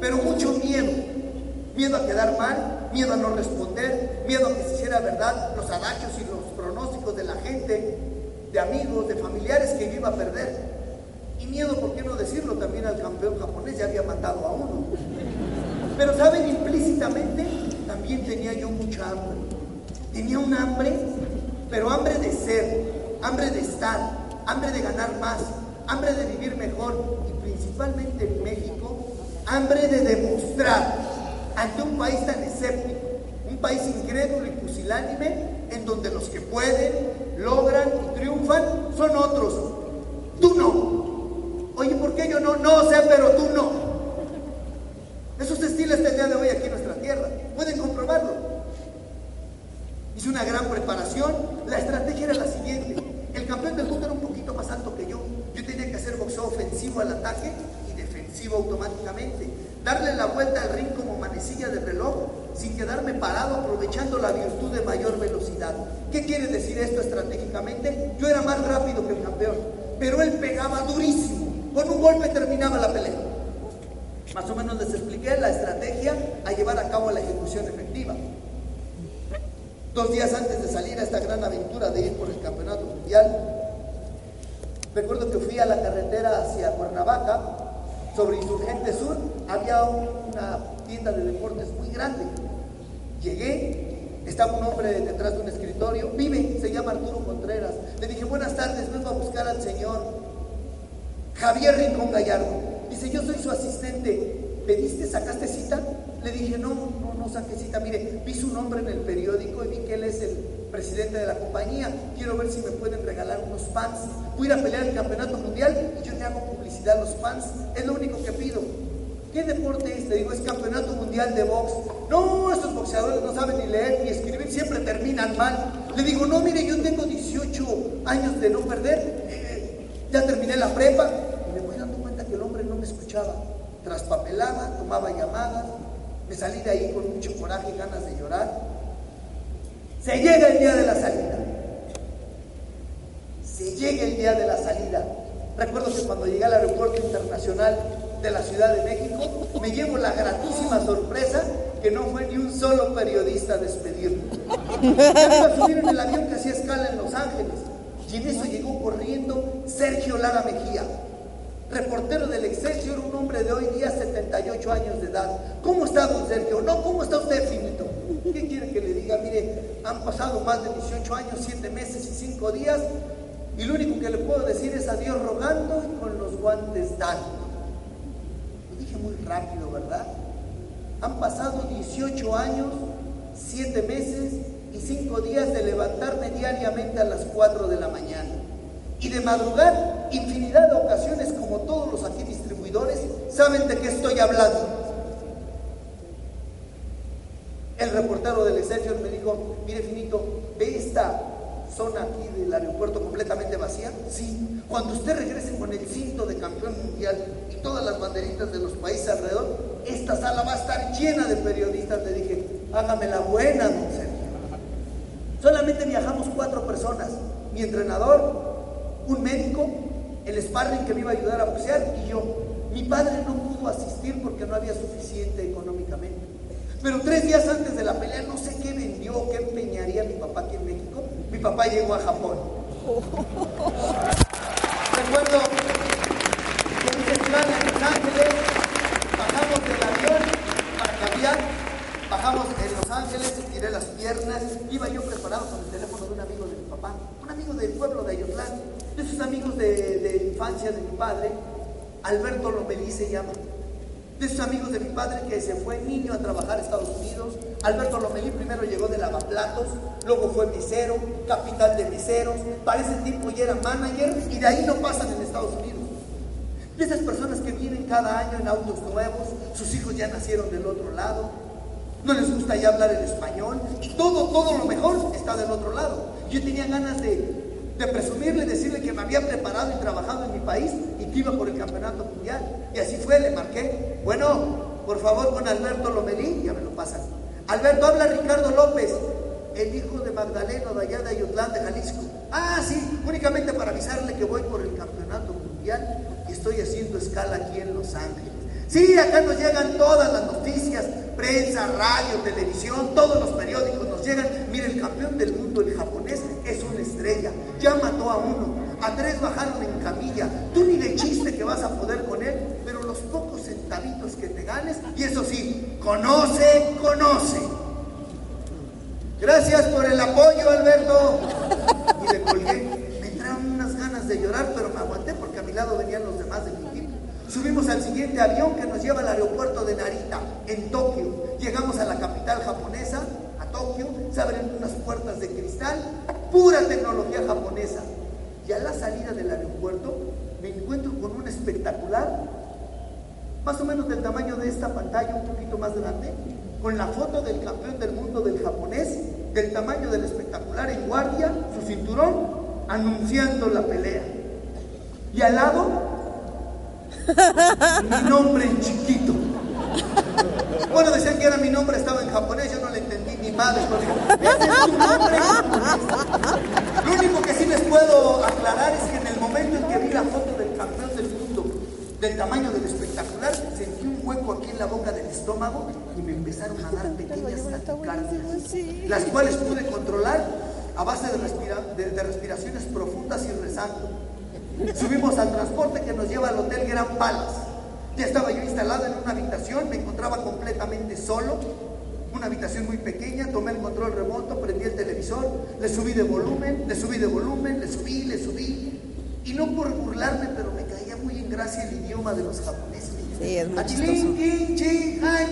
Speaker 1: pero mucho miedo. Miedo a quedar mal, miedo a no responder, miedo a que se hiciera verdad los adagios y los pronósticos de la gente, de amigos, de familiares que yo iba a perder. Y miedo, ¿por qué no decirlo? También al campeón japonés ya había matado a uno. Pero saben, implícitamente también tenía yo mucha hambre. Tenía un hambre, pero hambre de ser, hambre de estar, hambre de ganar más, hambre de vivir mejor y principalmente en México, hambre de demostrar ante un país tan escéptico, un país incrédulo y pusilánime, en donde los que pueden, logran y triunfan son otros. Tú no. Oye, ¿por qué yo no? No sé, pero tú no. Eso se estila hasta el día de hoy aquí en nuestra tierra. Pueden comprobarlo. Hice una gran preparación. La estrategia era la siguiente. El campeón del mundo era un poquito más alto que yo. Yo tenía que hacer boxeo ofensivo al ataque y defensivo automáticamente. Darle la vuelta al ring como manecilla de reloj sin quedarme parado aprovechando la virtud de mayor velocidad. ¿Qué quiere decir esto estratégicamente? Yo era más rápido que el campeón, pero él pegaba durísimo. Con un golpe terminaba la pelea. Más o menos les expliqué la estrategia a llevar a cabo la ejecución efectiva. Dos días antes de salir a esta gran aventura de ir por el campeonato mundial, recuerdo que fui a la carretera hacia Cuernavaca, sobre Insurgente Sur, había una tienda de deportes muy grande. Llegué, estaba un hombre detrás de un escritorio, vive, se llama Arturo Contreras. Le dije, buenas tardes, vengo a buscar al señor Javier Rincón Gallardo. Dice, yo soy su asistente. ¿Pediste, sacaste cita? Le dije, no, no, no saqué cita. Mire, vi su nombre en el periódico y vi que él es el presidente de la compañía. Quiero ver si me pueden regalar unos fans. Voy a ir a pelear el campeonato mundial y yo te hago publicidad a los fans. Es lo único que pido. ¿Qué deporte es? Le digo, es campeonato mundial de box. No, estos boxeadores no saben ni leer ni escribir, siempre terminan mal. Le digo, no, mire, yo tengo 18 años de no perder. Eh, ya terminé la prepa. Y me voy dando cuenta que el hombre no me escuchaba. Traspapelaba, tomaba llamadas. Me salí de ahí con mucho coraje y ganas de llorar. Se llega el día de la salida. Se llega el día de la salida. Recuerdo que cuando llegué al aeropuerto internacional de la Ciudad de México, me llevo la gratísima sorpresa que no fue ni un solo periodista a despedirme. Ya a subir en el avión que hacía escala en Los Ángeles. Y en eso llegó corriendo Sergio Lara Mejía, reportero del Excelsior, un hombre de hoy día 78 años de edad. ¿Cómo está Sergio? No, ¿cómo está usted, finito? ¿Qué quiere que le diga? Mire, han pasado más de 18 años, 7 meses y 5 días, y lo único que le puedo decir es adiós rogando y con los guantes dando muy rápido, ¿verdad? Han pasado 18 años, 7 meses y 5 días de levantarme diariamente a las 4 de la mañana y de madrugar infinidad de ocasiones como todos los aquí distribuidores saben de qué estoy hablando. El reportero del Excelsior me dijo, mire Finito, ve esta zona aquí del aeropuerto completamente vacía? Sí. Cuando usted regrese con el cinto de campeón mundial y todas las banderitas de los países alrededor, esta sala va a estar llena de periodistas. Le dije, hágame la buena, don Sergio. Solamente viajamos cuatro personas. Mi entrenador, un médico, el sparring que me iba a ayudar a boxear y yo. Mi padre no pudo asistir porque no había suficiente económicamente. Pero tres días antes de la pelea, no sé qué vendió, qué empeñaría mi papá aquí en México. Mi papá llegó a Japón. Recuerdo que hice plan en Los Ángeles, bajamos del avión para cambiar, bajamos en Los Ángeles, tiré las piernas, iba yo preparado con el teléfono de un amigo de mi papá, un amigo del pueblo de Ayotlán, de esos amigos de, infancia de mi padre, Alberto Lomelí se llama de esos amigos de mi padre que se fue niño a trabajar a Estados Unidos. Alberto Lomelí primero llegó de lavaplatos, luego fue misero, capital de miseros, para ese tiempo ya era manager y de ahí no pasan en Estados Unidos. De esas personas que vienen cada año en autos nuevos, sus hijos ya nacieron del otro lado, no les gusta ya hablar el español y todo, todo lo mejor está del otro lado. Yo tenía ganas de, de presumirle, decirle que me había preparado y trabajado en mi país iba por el campeonato mundial. Y así fue, le marqué. Bueno, por favor con Alberto Lomelí, ya me lo pasan. Alberto, habla Ricardo López, el hijo de Magdaleno de allá de de Jalisco. Ah, sí, únicamente para avisarle que voy por el campeonato mundial y estoy haciendo escala aquí en Los Ángeles. Sí, acá nos llegan todas las noticias, prensa, radio, televisión, todos los periódicos nos llegan. Mire, el campeón del mundo, el japonés, es una estrella. Ya mató a uno, a tres bajaron en camilla. Tú ni de chiste que vas a poder con él, pero los los pocos centavitos que te ganes. Y eso sí, conoce, conoce. Gracias por el apoyo, Alberto. Y le colgué. Me entraron unas ganas de llorar, pero me aguanté porque a mi lado venían los demás de mi equipo. Subimos al siguiente avión que nos lleva al aeropuerto de Narita, en Tokio. Llegamos a la capital japonesa, a Tokio, se abren unas puertas de cristal, pura tecnología japonesa. Y a la salida del aeropuerto me encuentro con un espectacular, más o menos del tamaño de esta pantalla, un poquito más grande, con la foto del campeón del mundo del japonés, del tamaño del espectacular en guardia, su cinturón, anunciando la pelea. Y al lado, mi nombre en chiquito. Bueno, decían que era mi nombre, estaba en japonés, yo no le entendí mi madre. Ese es tu nombre Lo único que sí les puedo aclarar es que en el momento en que vi la foto del campeón del mundo, del tamaño del espectacular, sentí un hueco aquí en la boca del estómago y me empezaron a dar pequeñas taquicardias, las cuales pude controlar a base de, de- respiraciones profundas y rezando. Subimos al transporte que nos lleva al Hotel Gran Palace. Ya estaba yo instalado en una habitación, me encontraba completamente solo, una habitación muy pequeña, tomé el control remoto, prendí el televisor, le subí de volumen, le subí de volumen, le subí, le subí. Y no por burlarme, pero me caía muy en gracia el idioma de los japoneses.
Speaker 2: Sí, es muy
Speaker 1: kin, chin, ay,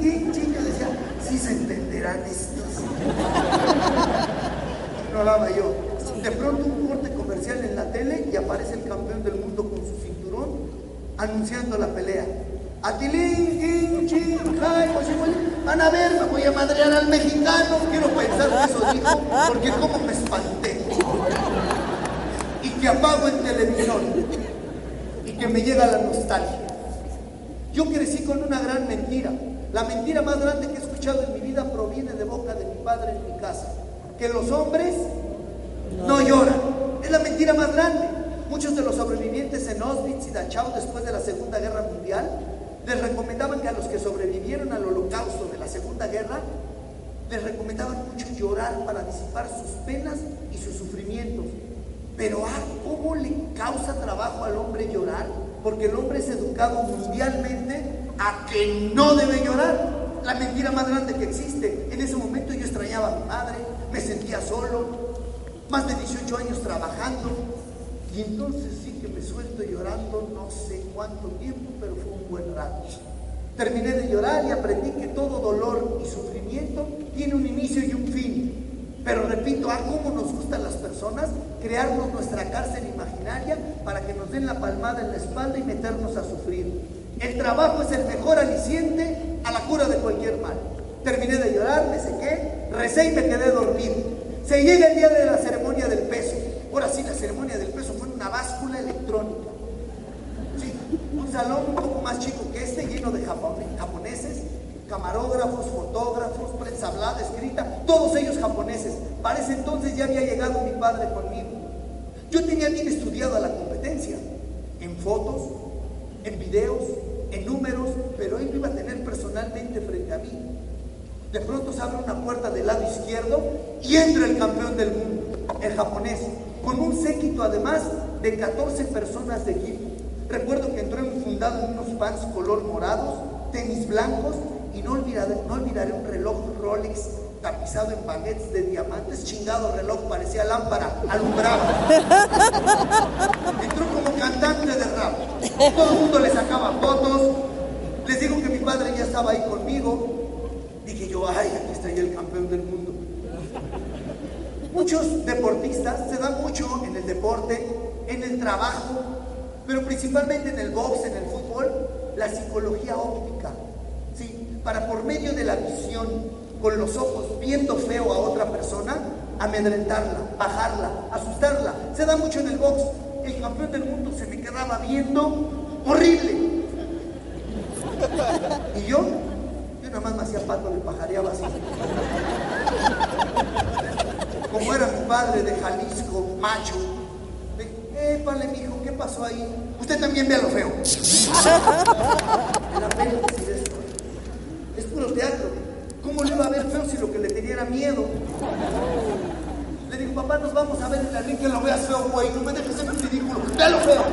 Speaker 1: chin. Yo decía, sí se entenderán estos. No hablaba yo. De pronto un corte comercial en la tele y aparece el campeón del mundo con su cinturón anunciando la pelea. Atilín, chin, ay, igual, van a ver, me voy a madrear al mexicano. Quiero pensar que eso dijo, porque como me espanté. Y que apago el televisor y que me llega la nostalgia. Yo crecí con una gran mentira. La mentira más grande que he escuchado en mi vida proviene de boca de mi padre en mi casa. Que los hombres no lloran. Es la mentira más grande. Muchos de los sobrevivientes en Auschwitz y Dachau después de la Segunda Guerra Mundial les recomendaban que a los que sobrevivieron al holocausto de la Segunda Guerra les recomendaban mucho llorar para disipar sus penas y sus sufrimientos. Pero ah, ¿cómo le causa trabajo al hombre llorar? Porque el hombre es educado mundialmente a que no debe llorar. La mentira más grande que existe. En ese momento yo extrañaba a mi madre, me sentía solo, más de 18 años trabajando. Y entonces sí que me suelto llorando no sé cuánto tiempo, pero fue un buen rato. Terminé de llorar y aprendí que todo dolor y sufrimiento tiene un inicio y un fin. Pero repito, a cómo nos gustan las personas crearnos nuestra cárcel imaginaria para que nos den la palmada en la espalda y meternos a sufrir. El trabajo es el mejor aliciente a la cura de cualquier mal. Terminé de llorar, me sequé, recé y me quedé dormido. Se llega el día de la ceremonia del peso. Ahora sí, la ceremonia del peso fue una báscula electrónica. Un salón un poco más chico que este, lleno de japone- japoneses, camarógrafos, fotógrafos, prensa hablada, escrita, todos ellos japoneses. Para ese entonces ya había llegado mi padre conmigo. Yo tenía bien estudiada la competencia, en fotos, en videos, en números, pero él lo iba a tener personalmente frente a mí. De pronto se abre una puerta del lado izquierdo y entra el campeón del mundo, el japonés, con un séquito además de 14 personas de equipo. Recuerdo que entró enfundado en unos pants color morados, tenis blancos y no olvidaré, no olvidaré un reloj Rolex tapizado en baguettes de diamantes, chingado reloj, parecía lámpara, alumbraba. Entró como cantante de rap. Todo el mundo le sacaba fotos. Les digo que mi padre ya estaba ahí conmigo. Dije yo, ay, aquí está ya el campeón del mundo. Muchos deportistas se dan mucho en el deporte, en el trabajo, pero principalmente en el box, en el fútbol, la psicología óptica. Sí, para por medio de la visión, con los ojos, viendo feo a otra persona, amedrentarla, bajarla, asustarla. Se da mucho en el box. El campeón del mundo se me quedaba viendo horrible. Y yo, yo nada más me hacía pato, le pajareaba así. Como era mi padre de Jalisco, macho. Eh, épale, mijo, ¿Qué pasó ahí? Usted también ve a lo feo. La pena decir esto. Es puro teatro. ¿Cómo le va a ver feo si lo que le tenía era miedo? Le digo, papá, nos vamos a ver en la rica, lo veas feo, güey. No me dejes ser un ridículo. Ve a lo feo.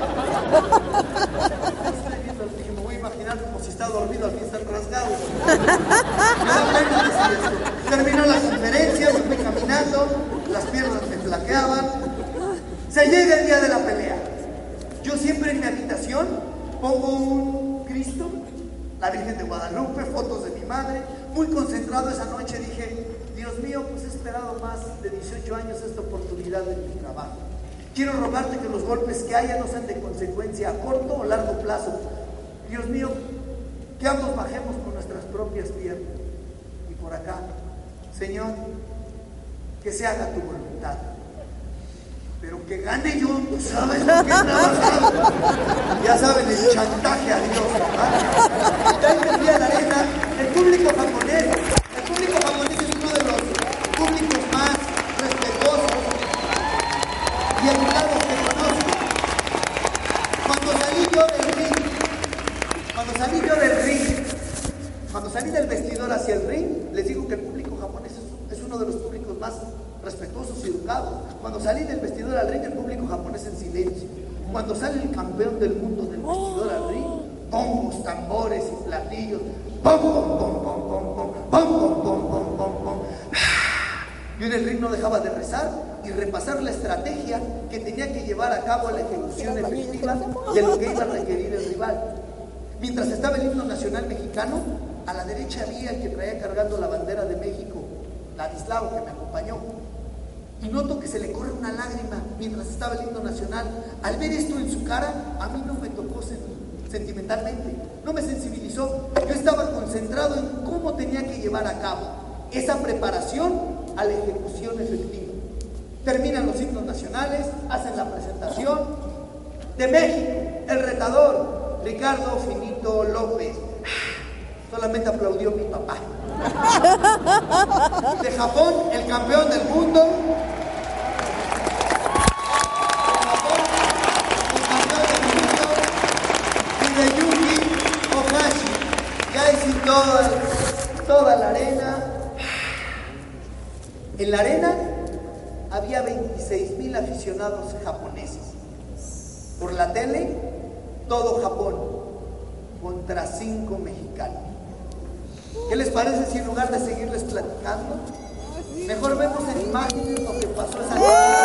Speaker 1: Dije, me voy a imaginar como si está dormido, al fin está rasgado. Me da decir esto. Terminó las conferencias, fui caminando, las piernas me flaqueaban. Se llega el día de la pelea. Yo siempre en mi habitación pongo un Cristo, la Virgen de Guadalupe, fotos de mi madre. Muy concentrado esa noche dije, Dios mío, pues he esperado más de 18 años esta oportunidad de mi trabajo. Quiero rogarte que los golpes que haya no sean de consecuencia a corto o largo plazo. Dios mío, que ambos bajemos con nuestras propias piernas. Y por acá, Señor, que se haga tu voluntad. Pero que gane yo, sabes lo que he trabajado. Ya saben, el chantaje a Dios. Ya la arena, el público japonés. El público japonés es uno de los públicos más respetuosos y educados que conozco. Cuando salí yo del ring, cuando salí yo del ring, cuando salí del vestidor hacia el ring, les digo que el público japonés es uno de los públicos más respetuosos y educados. Cuando salí del vestidor al ring, el público japonés en silencio. Cuando sale el campeón del mundo del vestidor al ring, bombos, tambores y platillos. ¡Pom, pom, pom, pom, pom, pom! ¡Pom, pom, pom, pom, pom, pom! Yo en el ring no dejaba de rezar y repasar la estrategia que tenía que llevar a cabo la ejecución efectiva y a lo que iba a requerir el rival. Mientras estaba el himno nacional mexicano, a la derecha había el que traía cargando la bandera de México, Ladislao, que me acompañó. Y noto que se le corre una lágrima mientras estaba el himno nacional. Al ver esto en su cara, a mí no me tocó sen- sentimentalmente, no me sensibilizó. Yo estaba concentrado en cómo tenía que llevar a cabo esa preparación a la ejecución efectiva. Terminan los himnos nacionales, hacen la presentación. De México, el retador, Ricardo Finito López. Solamente aplaudió mi papá. De Japón, el campeón del mundo. De Japón, el campeón del mundo. Y de Yuki Ohashi. Ya hice toda, toda la arena. En la arena había 26 mil aficionados japoneses. Por la tele, todo Japón contra cinco mexicanos. ¿Qué les parece si en lugar de seguirles platicando, mejor vemos en imágenes lo que pasó esa noche?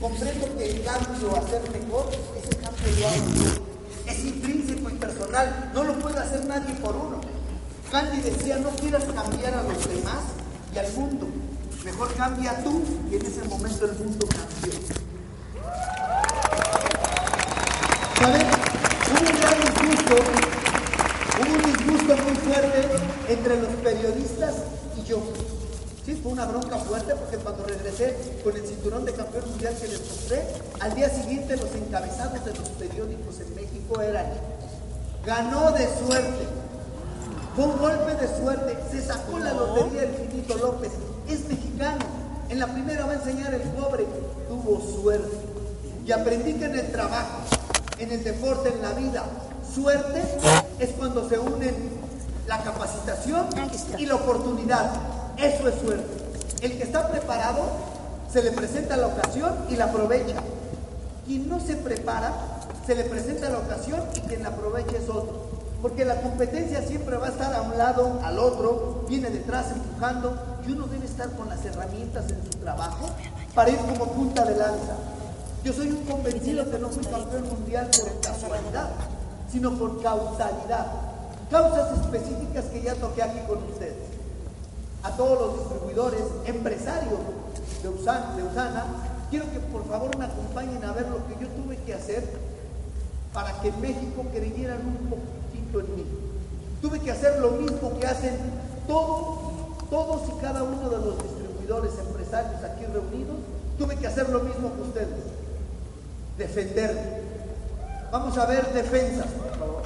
Speaker 1: Comprendo que el cambio a ser mejor, ese cambio lo hago. Es intrínseco y personal, no lo puede hacer nadie por uno. Gandhi decía, no quieras cambiar a los demás y al mundo. Mejor cambia tú y en ese momento el mundo cambió. ¿Saben? Hubo un gran disgusto, hubo un disgusto muy fuerte entre los periodistas y yo. Sí, fue una bronca fuerte porque cuando regresé con el cinturón de campeón mundial que les mostré, al día siguiente los encabezados de los periódicos en México eran, ganó de suerte, fue un golpe de suerte, se sacó la lotería el Finito López, es mexicano, en la primera va a enseñar el pobre, tuvo suerte. Y aprendí que en el trabajo, en el deporte, en la vida, suerte es cuando se unen la capacitación y la oportunidad. Eso es suerte. El que está preparado se le presenta la ocasión y la aprovecha. Quien no se prepara, se le presenta la ocasión y quien la aprovecha es otro. Porque la competencia siempre va a estar a un lado, al otro, viene detrás empujando y uno debe estar con las herramientas en su trabajo para ir como punta de lanza. Yo soy un convencido que no fui campeón mundial por casualidad, sino por causalidad. Causas específicas que ya toqué aquí con ustedes. A todos los distribuidores, empresarios de Usana, quiero que por favor me acompañen a ver lo que yo tuve que hacer para que México creyeran un poquitito en mí. Tuve que hacer lo mismo que hacen todos, todos y cada uno de los distribuidores empresarios aquí reunidos. Tuve que hacer lo mismo que ustedes. Defenderme. Vamos a ver defensas, por favor.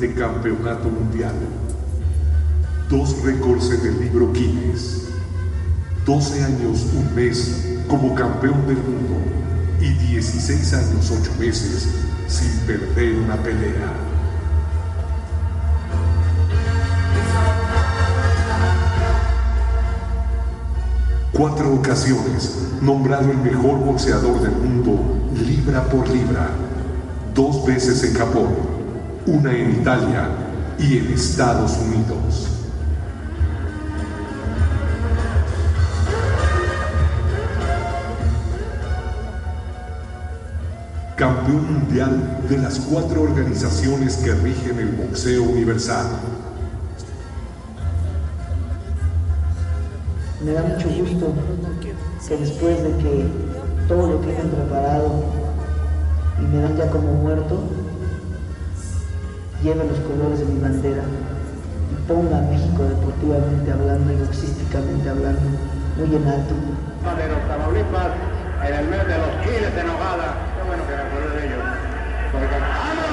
Speaker 3: De campeonato mundial, dos récords en el libro Guinness, 12 años, un mes como campeón del mundo y 16 años, 8 meses sin perder una pelea. Cuatro ocasiones nombrado el mejor boxeador del mundo libra por libra. Dos veces en Japón, una en Italia y en Estados Unidos. Campeón mundial de las cuatro organizaciones que rigen el boxeo universal.
Speaker 4: Me da mucho gusto que después de que todo lo tienen preparado y me dan ya como muerto, lleve los colores de mi bandera y ponga a México deportivamente hablando y boxísticamente hablando muy en alto.
Speaker 5: de los Tamaulipas en el mes de los chiles de nogada. Qué bueno que me ellos. Porque...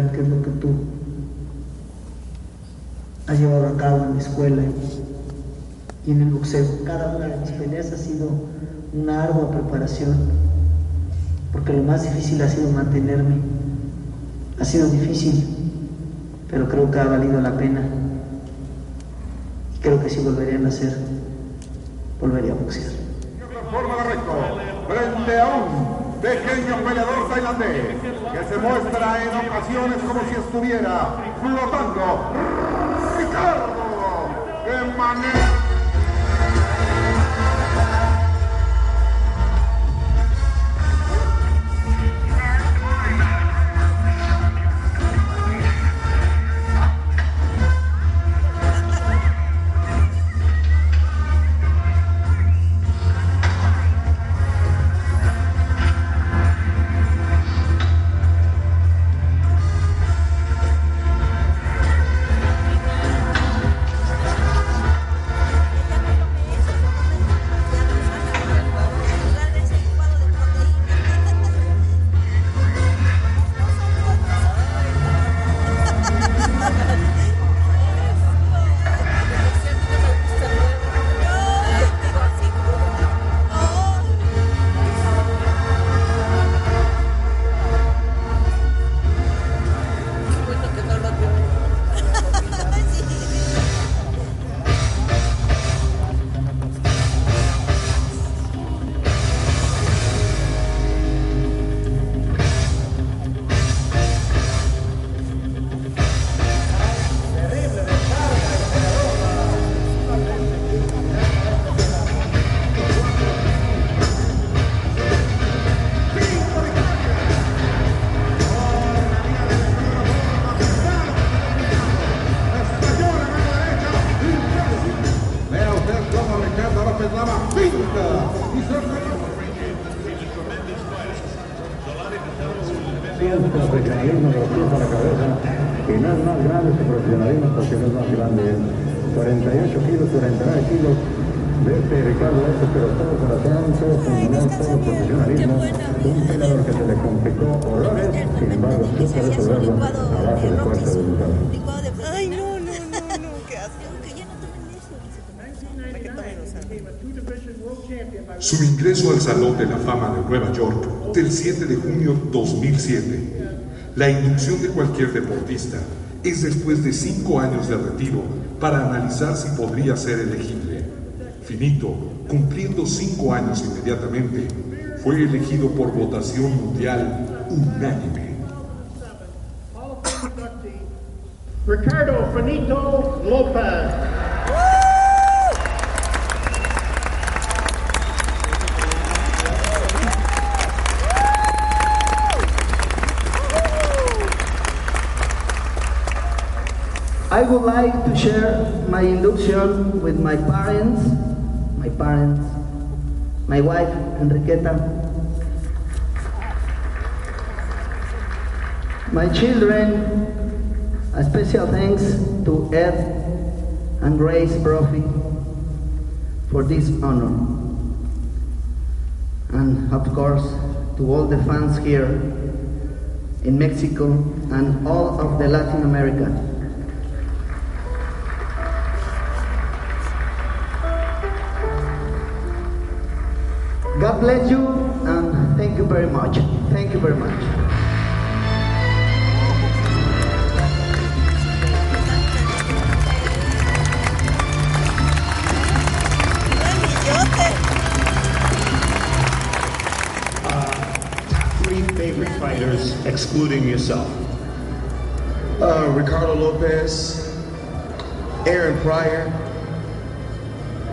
Speaker 4: responsabilidad, que es lo que tú has llevado a cabo en la escuela y en el boxeo. Cada una de mis peleas ha sido una ardua preparación, porque lo más difícil ha sido mantenerme. Ha sido difícil, pero creo que ha valido la pena. Y creo que si volvería a nacer, volvería a boxear.
Speaker 3: Forma de recto, frente a un pequeño peleador tailandés que se como si estuviera flotando. Ricardo, de manera...
Speaker 6: Salón de la Fama de Nueva York del 7 de junio 2007. La inducción de cualquier deportista es después de cinco años de retiro para analizar si podría ser elegible. Finito, cumpliendo cinco años inmediatamente, fue elegido por votación mundial unánime.
Speaker 5: Ricardo Finito Lopez.
Speaker 4: My induction with my parents, my parents, my wife Enriqueta, my children. A special thanks to Ed and Grace Brophy for this honor, and of course to all the fans here in Mexico and all of the Latin America. Bless you and thank you very much. Thank you very much.
Speaker 7: Three favorite fighters, excluding yourself. Uh, Ricardo Lopez, Aaron Pryor,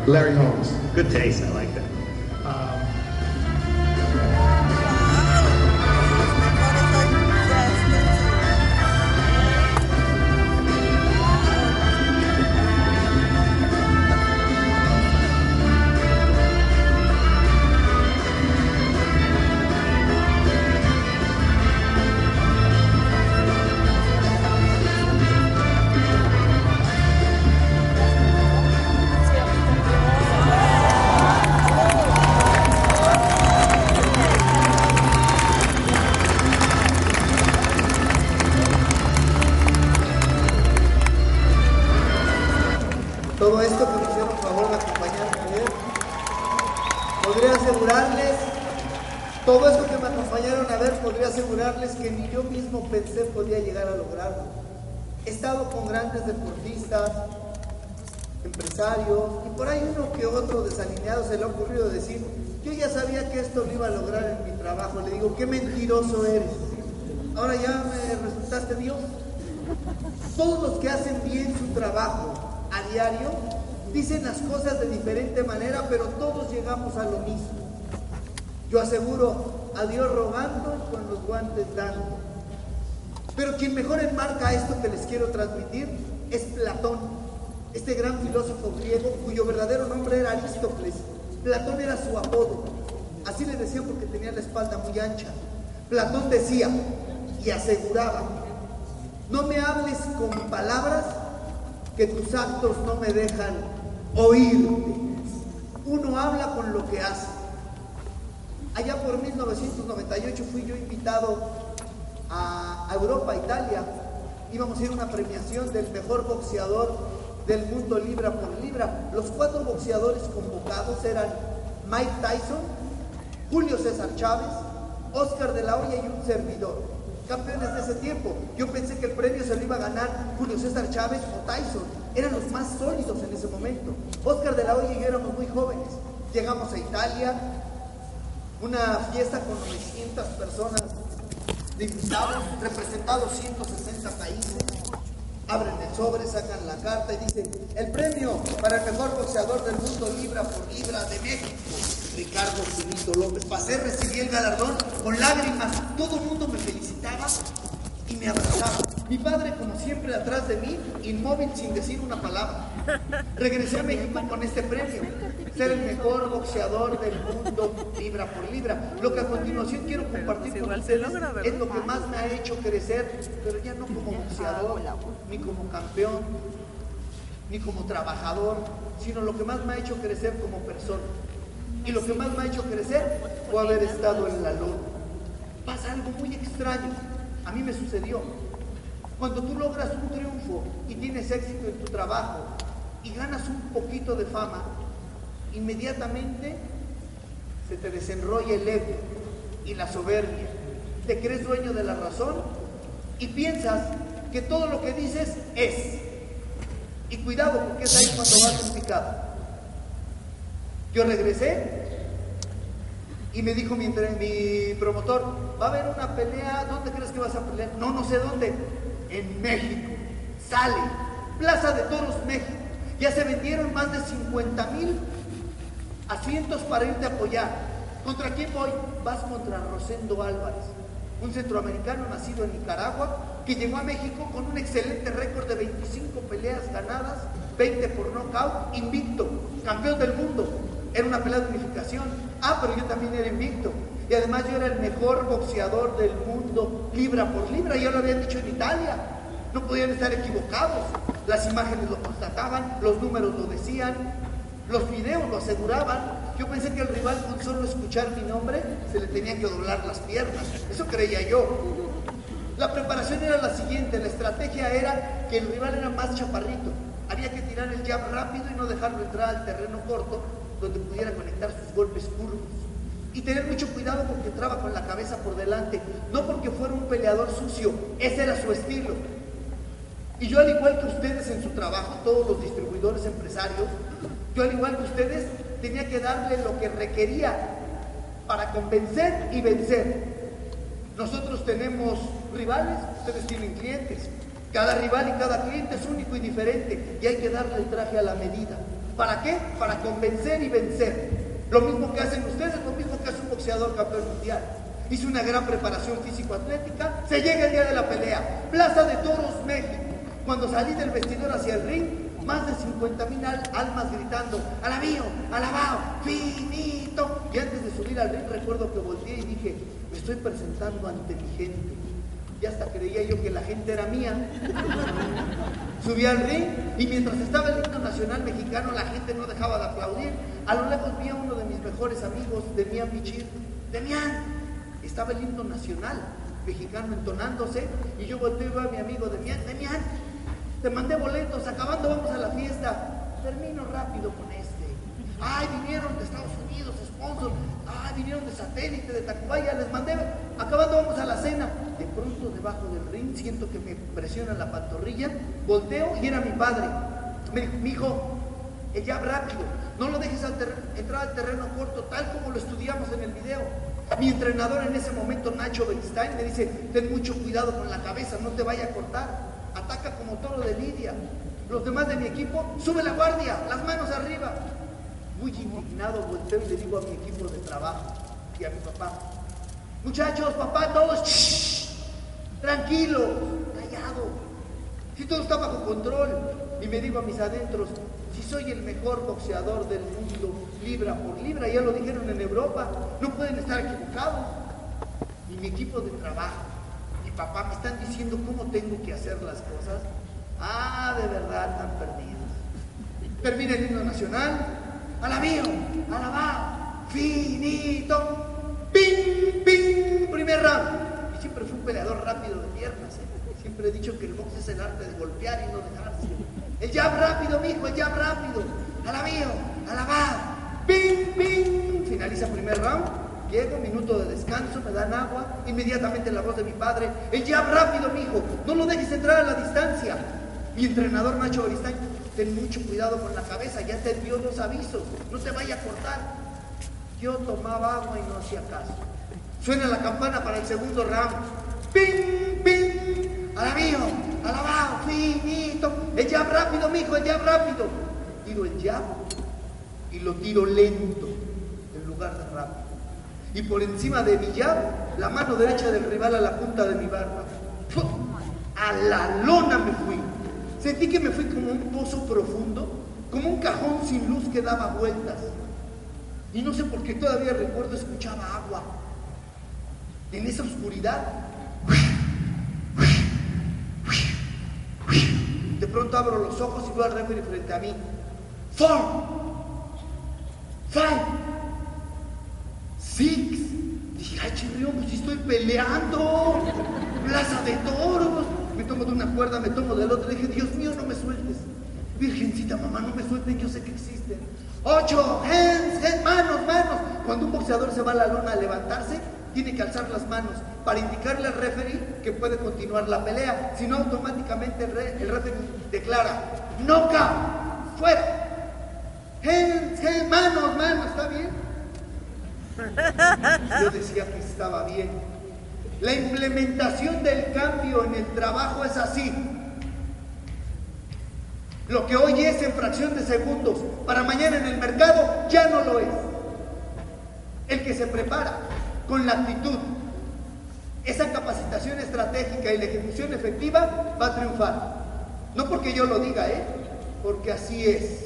Speaker 7: Larry Holmes. Good taste. I like that.
Speaker 1: Desalineado se le ha ocurrido decir, yo ya sabía que esto lo iba a lograr en mi trabajo. Le digo, qué mentiroso eres. Ahora ya me resultaste Dios. Todos los que hacen bien su trabajo a diario dicen las cosas de diferente manera, pero todos llegamos a lo mismo. Yo aseguro a Dios rogando y con los guantes dando. Pero quien mejor enmarca esto que les quiero transmitir es Platón, este gran filósofo griego cuyo verdadero nombre era Aristóteles. Platón era su apodo. Así le decían porque tenía la espalda muy ancha. Platón decía y aseguraba, no me hables con palabras que tus actos no me dejan oírte. Uno habla con lo que hace. Allá por 1998 fui yo invitado a Europa, Italia. Íbamos a ir a una premiación del mejor boxeador del mundo libra por libra. Los cuatro boxeadores convocados eran Mike Tyson, Julio César Chávez, Oscar de la Hoya y un servidor. Campeones de ese tiempo. Yo pensé que el premio se lo iba a ganar Julio César Chávez o Tyson. Eran los más sólidos en ese momento. Oscar de la Hoya y yo éramos muy jóvenes. Llegamos a Italia, una fiesta con 900 personas representados 160 países. Abren el sobre, sacan la carta y dicen, el premio para el mejor boxeador del mundo libra por libra de México, Ricardo Finito López. Pasé, recibí el galardón con lágrimas, todo el mundo me felicitaba me abrazaba. Mi padre, como siempre, atrás de mí, inmóvil sin decir una palabra. Regresé a México con este premio, ser el mejor boxeador del mundo libra por libra. Lo que a continuación quiero compartir con ustedes es lo que más me ha hecho crecer, pero ya no como boxeador, ni como campeón, ni como trabajador, sino lo que más me ha hecho crecer como persona. Y lo que más me ha hecho crecer fue haber estado en la luna. Pasa algo muy extraño. A mí me sucedió. Cuando tú logras un triunfo y tienes éxito en tu trabajo y ganas un poquito de fama, inmediatamente se te desenrolla el ego y la soberbia. Te crees dueño de la razón y piensas que todo lo que dices es. Y cuidado porque es ahí cuando vas en picado. Yo regresé y me dijo mi, promotor, va a haber una pelea, ¿dónde crees que vas a pelear? No, no sé dónde. En México. Sale. Plaza de Toros, México. Ya se vendieron más de 50 mil asientos para irte a apoyar. ¿Contra quién voy? Vas contra Rosendo Álvarez, un centroamericano nacido en Nicaragua que llegó a México con un excelente récord de 25 peleas ganadas, 20 por nocaut, invicto, campeón del mundo. Era una pelea de unificación. Ah, pero yo también era invicto. Y además yo era el mejor boxeador del mundo, libra por libra. Ya lo habían dicho en Italia. No podían estar equivocados. Las imágenes lo constataban, los números lo decían, los videos lo aseguraban. Yo pensé que el rival con solo escuchar mi nombre se le tenía que doblar las piernas. Eso creía yo. La preparación era la siguiente, la estrategia era que el rival era más chaparrito. Había que tirar el jab rápido y no dejarlo entrar al terreno corto donde pudiera conectar sus golpes curvos. Y tener mucho cuidado porque entraba con la cabeza por delante, no porque fuera un peleador sucio, ese era su estilo. Y yo al igual que ustedes en su trabajo, todos los distribuidores empresarios, yo al igual que ustedes tenía que darle lo que requería para convencer y vencer. Nosotros tenemos rivales, ustedes tienen clientes. Cada rival y cada cliente es único y diferente y hay que darle el traje a la medida. ¿Para qué? Para convencer y vencer. Lo mismo que hacen ustedes, lo mismo que hace un boxeador campeón mundial. Hice una gran preparación físico-atlética, se llega el día de la pelea. Plaza de Toros, México. Cuando salí del vestidor hacia el ring, más de 50 mil almas gritando, alabío, alabao, finito. Y antes de subir al ring recuerdo que volteé y dije, me estoy presentando ante mi gente. Y hasta creía yo que la gente era mía. Subí al ring y mientras estaba el himno nacional mexicano la gente no dejaba de aplaudir. A lo lejos vi a uno de mis mejores amigos, Demián Pichir. Demián, estaba el himno nacional mexicano entonándose y yo volteé y veo a mi amigo Demián. Demián, te mandé boletos, acabando vamos a la fiesta. Termino rápido con este. Ay, vinieron de Estados Unidos, sponsor. Vinieron de satélite, de Tacubaya, les mandé. Acabando vamos a la cena. De pronto debajo del ring siento que me presiona la pantorrilla. Volteo y era mi padre. Me dijo, mi hijo, el jab rápido. No lo dejes entrar al terreno corto, tal como lo estudiamos en el video. Mi entrenador en ese momento, Nacho Beinstein, me dice, ten mucho cuidado con la cabeza, no te vaya a cortar. Ataca como toro de lidia. Los demás de mi equipo, sube la guardia, las manos arriba. Muy indignado volteo y le digo a mi equipo de trabajo y a mi papá, muchachos, papá, todos, shh, tranquilo, callado. Si todo está bajo control. Y me digo a mis adentros, si soy el mejor boxeador del mundo, libra por libra, ya lo dijeron en Europa, no pueden estar equivocados. Y mi equipo de trabajo, mi papá me están diciendo cómo tengo que hacer las cosas. Ah, de verdad están perdidos. Termina el himno nacional, alabío, alabao, finito, ping, ping, primer round. Y siempre fui un peleador rápido de piernas. ¿eh? Siempre he dicho que el box es el arte de golpear y no dejarse. El jab rápido, mijo, el jab rápido. Alabío, alabao, ping, ping. Finaliza primer round. Llego, minuto de descanso, me dan agua, inmediatamente la voz de mi padre, el jab rápido, mijo, no lo dejes entrar a la distancia. Mi entrenador Nacho Beristain, ten mucho cuidado con la cabeza, ya te dio los avisos, no te vaya a cortar. Yo tomaba agua y no hacía caso. Suena la campana para el segundo round. ¡Ping, ping! ¡Alabío! ¡Alabao! ¡Finito! El jab rápido, mijo, el jab rápido. Tiro el jab y lo tiro lento en lugar de rápido. Y por encima de mi jab, la mano derecha del rival a la punta de mi barba. ¡Fu! A la lona me fui. Sentí que me fui como un pozo profundo, como un cajón sin luz que daba vueltas. Y no sé por qué todavía recuerdo escuchaba agua. En esa oscuridad. De pronto abro los ojos y veo al referee frente a mí. Four. Five. Six. Dije, ay, chirrión, pues estoy peleando. Plaza de toros. Me tomo de una cuerda, me tomo del otro. Dije, Dios mío, no me sueltes. Virgencita, mamá, no me suelten, yo sé que existen. Ocho, hands, hands, manos, manos. Cuando un boxeador se va a la lona a levantarse, tiene que alzar las manos para indicarle al referee que puede continuar la pelea. Si no, automáticamente el, re- referee declara, knockout, fuera. Hands, hands, manos, manos, ¿está bien? Yo decía que estaba bien. La implementación del cambio en el trabajo es así. Lo que hoy es en fracción de segundos, para mañana en el mercado ya no lo es. El que se prepara con la actitud, esa capacitación estratégica y la ejecución efectiva va a triunfar. No porque yo lo diga, ¿eh? Porque así es.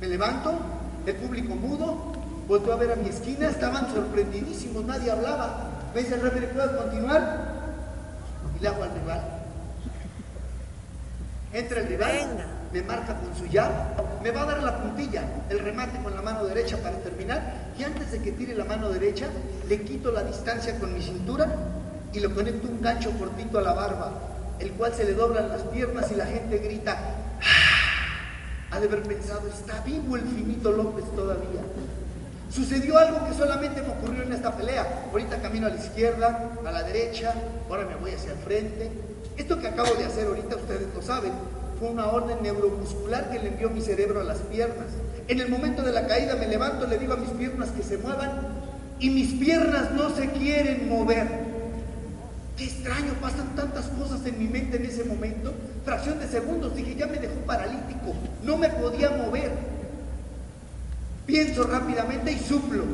Speaker 1: Me levanto, el público mudo, volteo a ver a mi esquina, estaban sorprendidísimos, nadie hablaba. Me dice el referee, ¿puedo continuar? Y le hago al rival. Entra el rival, me marca con su llave, me va a dar la puntilla, el remate con la mano derecha para terminar, y antes de que tire la mano derecha, le quito la distancia con mi cintura y le conecto un gancho cortito a la barba, el cual se le doblan las piernas y la gente grita, "¡Ah!". ha de haber pensado, está vivo el finito López todavía. Sucedió algo que solamente me ocurrió en esta pelea. Ahorita camino a la izquierda, a la derecha, ahora me voy hacia el frente. Esto que acabo de hacer ahorita, ustedes lo saben, fue una orden neuromuscular que le envió mi cerebro a las piernas. En el momento de la caída me levanto, le digo a mis piernas que se muevan y mis piernas no se quieren mover. Qué extraño, pasan tantas cosas en mi mente en ese momento. Fracción de segundos, dije, ya me dejó paralítico, no me podía mover. Pienso rápidamente y suplo.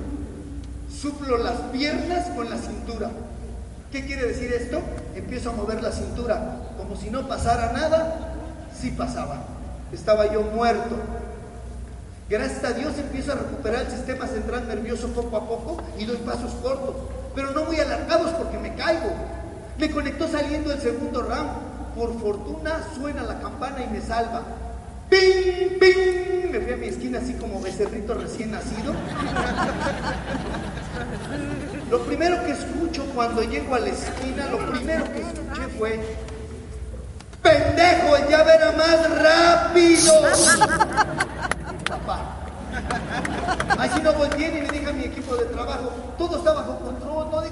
Speaker 1: Suplo las piernas con la cintura. ¿Qué quiere decir esto? Empiezo a mover la cintura. Como si no pasara nada, sí pasaba. Estaba yo muerto. Gracias a Dios empiezo a recuperar el sistema central nervioso poco a poco y doy pasos cortos. Pero no muy alargados porque me caigo. Me conectó saliendo el segundo round. Por fortuna suena la campana y me salva. ¡Ping! ¡Ping! Me fui a mi esquina así como becerrito recién nacido. Lo primero que escucho cuando llego a la esquina, lo primero que escuché fue ¡Pendejo! ¡Ya verá más rápido! Papá. Así no volteé y le dije a mi equipo de trabajo, todo está bajo control, no de-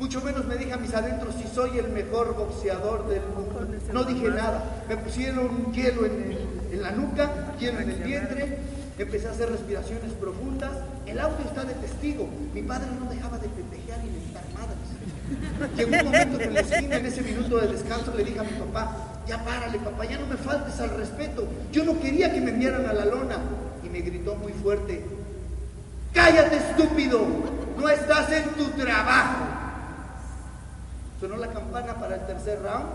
Speaker 1: mucho menos me dije a mis adentros si soy el mejor boxeador del mundo. No dije nada. Me pusieron hielo en, el- en la nuca, hielo en el vientre, empecé a hacer respiraciones profundas. El audio está de testigo. Mi padre no dejaba de pendejear y mentar madres. Llegó un momento que en la esquina, en ese minuto de descanso, le dije a mi papá, ya párale papá, ya no me faltes al respeto. Yo no quería que me enviaran a la lona. Y me gritó muy fuerte, cállate estúpido, no estás en tu trabajo. Sonó la campana para el tercer round.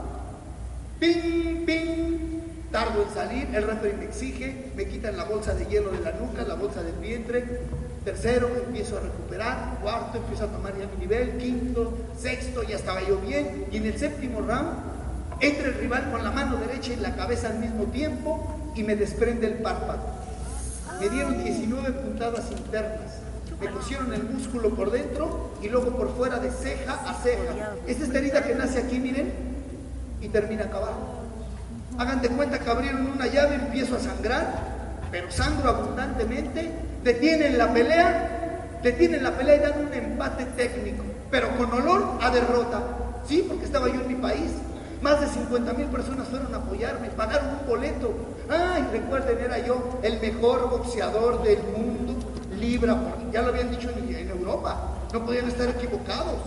Speaker 1: ¡Ping, ping! Tardo en salir, el referee me exige, me quitan la bolsa de hielo de la nuca, la bolsa del vientre. Tercero, empiezo a recuperar. Cuarto, empiezo a tomar ya mi nivel. Quinto, sexto, ya estaba yo bien. Y en el séptimo round, entra el rival con la mano derecha y la cabeza al mismo tiempo y me desprende el párpado. Me dieron 19 puntadas internas. Me cosieron el músculo por dentro y luego por fuera de ceja a ceja. Esta es la herida que nace aquí, miren, y termina acá abajo. Hagan de cuenta que abrieron una llave, empiezo a sangrar, pero sangro abundantemente. Detienen la pelea, detienen la pelea y dan un empate técnico, pero con olor a derrota. Sí, porque estaba yo en mi país. Más de 50 mil personas fueron a apoyarme, pagaron un boleto. Ay, recuerden, era yo el mejor boxeador del mundo, libra por Ya lo habían dicho en, Europa, no podían estar equivocados.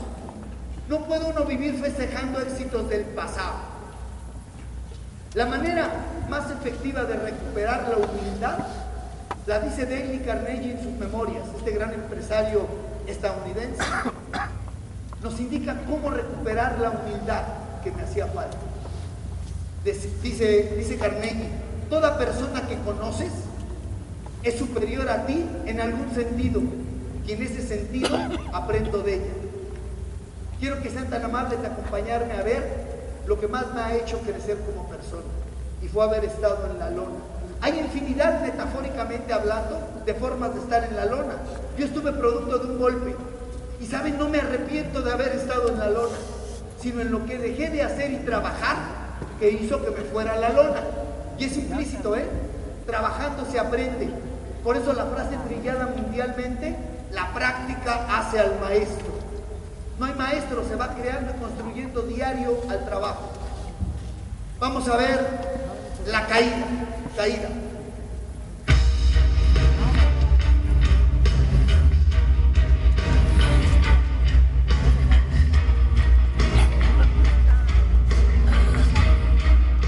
Speaker 1: No puede uno vivir festejando éxitos del pasado. La manera más efectiva de recuperar la humildad la dice Dale Carnegie en sus memorias, este gran empresario estadounidense. Nos indica cómo recuperar la humildad que me hacía falta. Dice, dice Carnegie, toda persona que conoces es superior a ti en algún sentido y en ese sentido aprendo de ella. Quiero que sean tan amables de acompañarme a ver lo que más me ha hecho crecer como persona y fue haber estado en la lona. Hay infinidad, metafóricamente hablando, de formas de estar en la lona. Yo estuve producto de un golpe y saben, no me arrepiento de haber estado en la lona, sino en lo que dejé de hacer y trabajar que hizo que me fuera a la lona. Y es implícito, ¿eh? Trabajando se aprende. Por eso la frase trillada mundialmente, la práctica hace al maestro. No hay maestro, se va creando y construyendo diario al trabajo. Vamos a ver la caída, caída.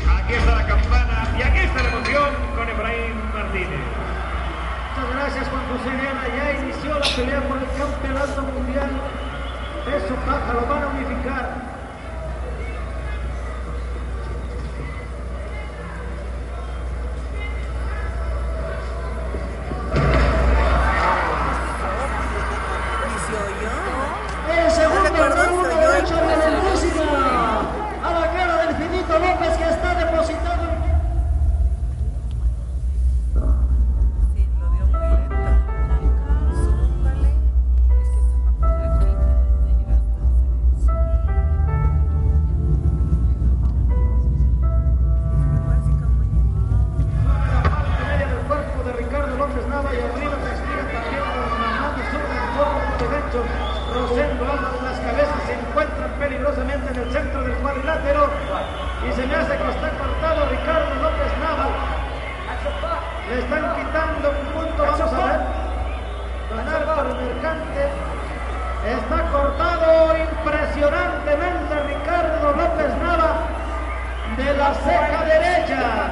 Speaker 8: Aquí está la campana y aquí está la emoción con Efraín Martínez.
Speaker 9: Gracias Juan José Guerra. Ya inició la pelea por el campeonato mundial. Peso paja lo van a unificar. Le están quitando un punto, vamos a ver. Don Álvaro Mercante está cortado impresionantemente Ricardo López Nava de la ceja derecha.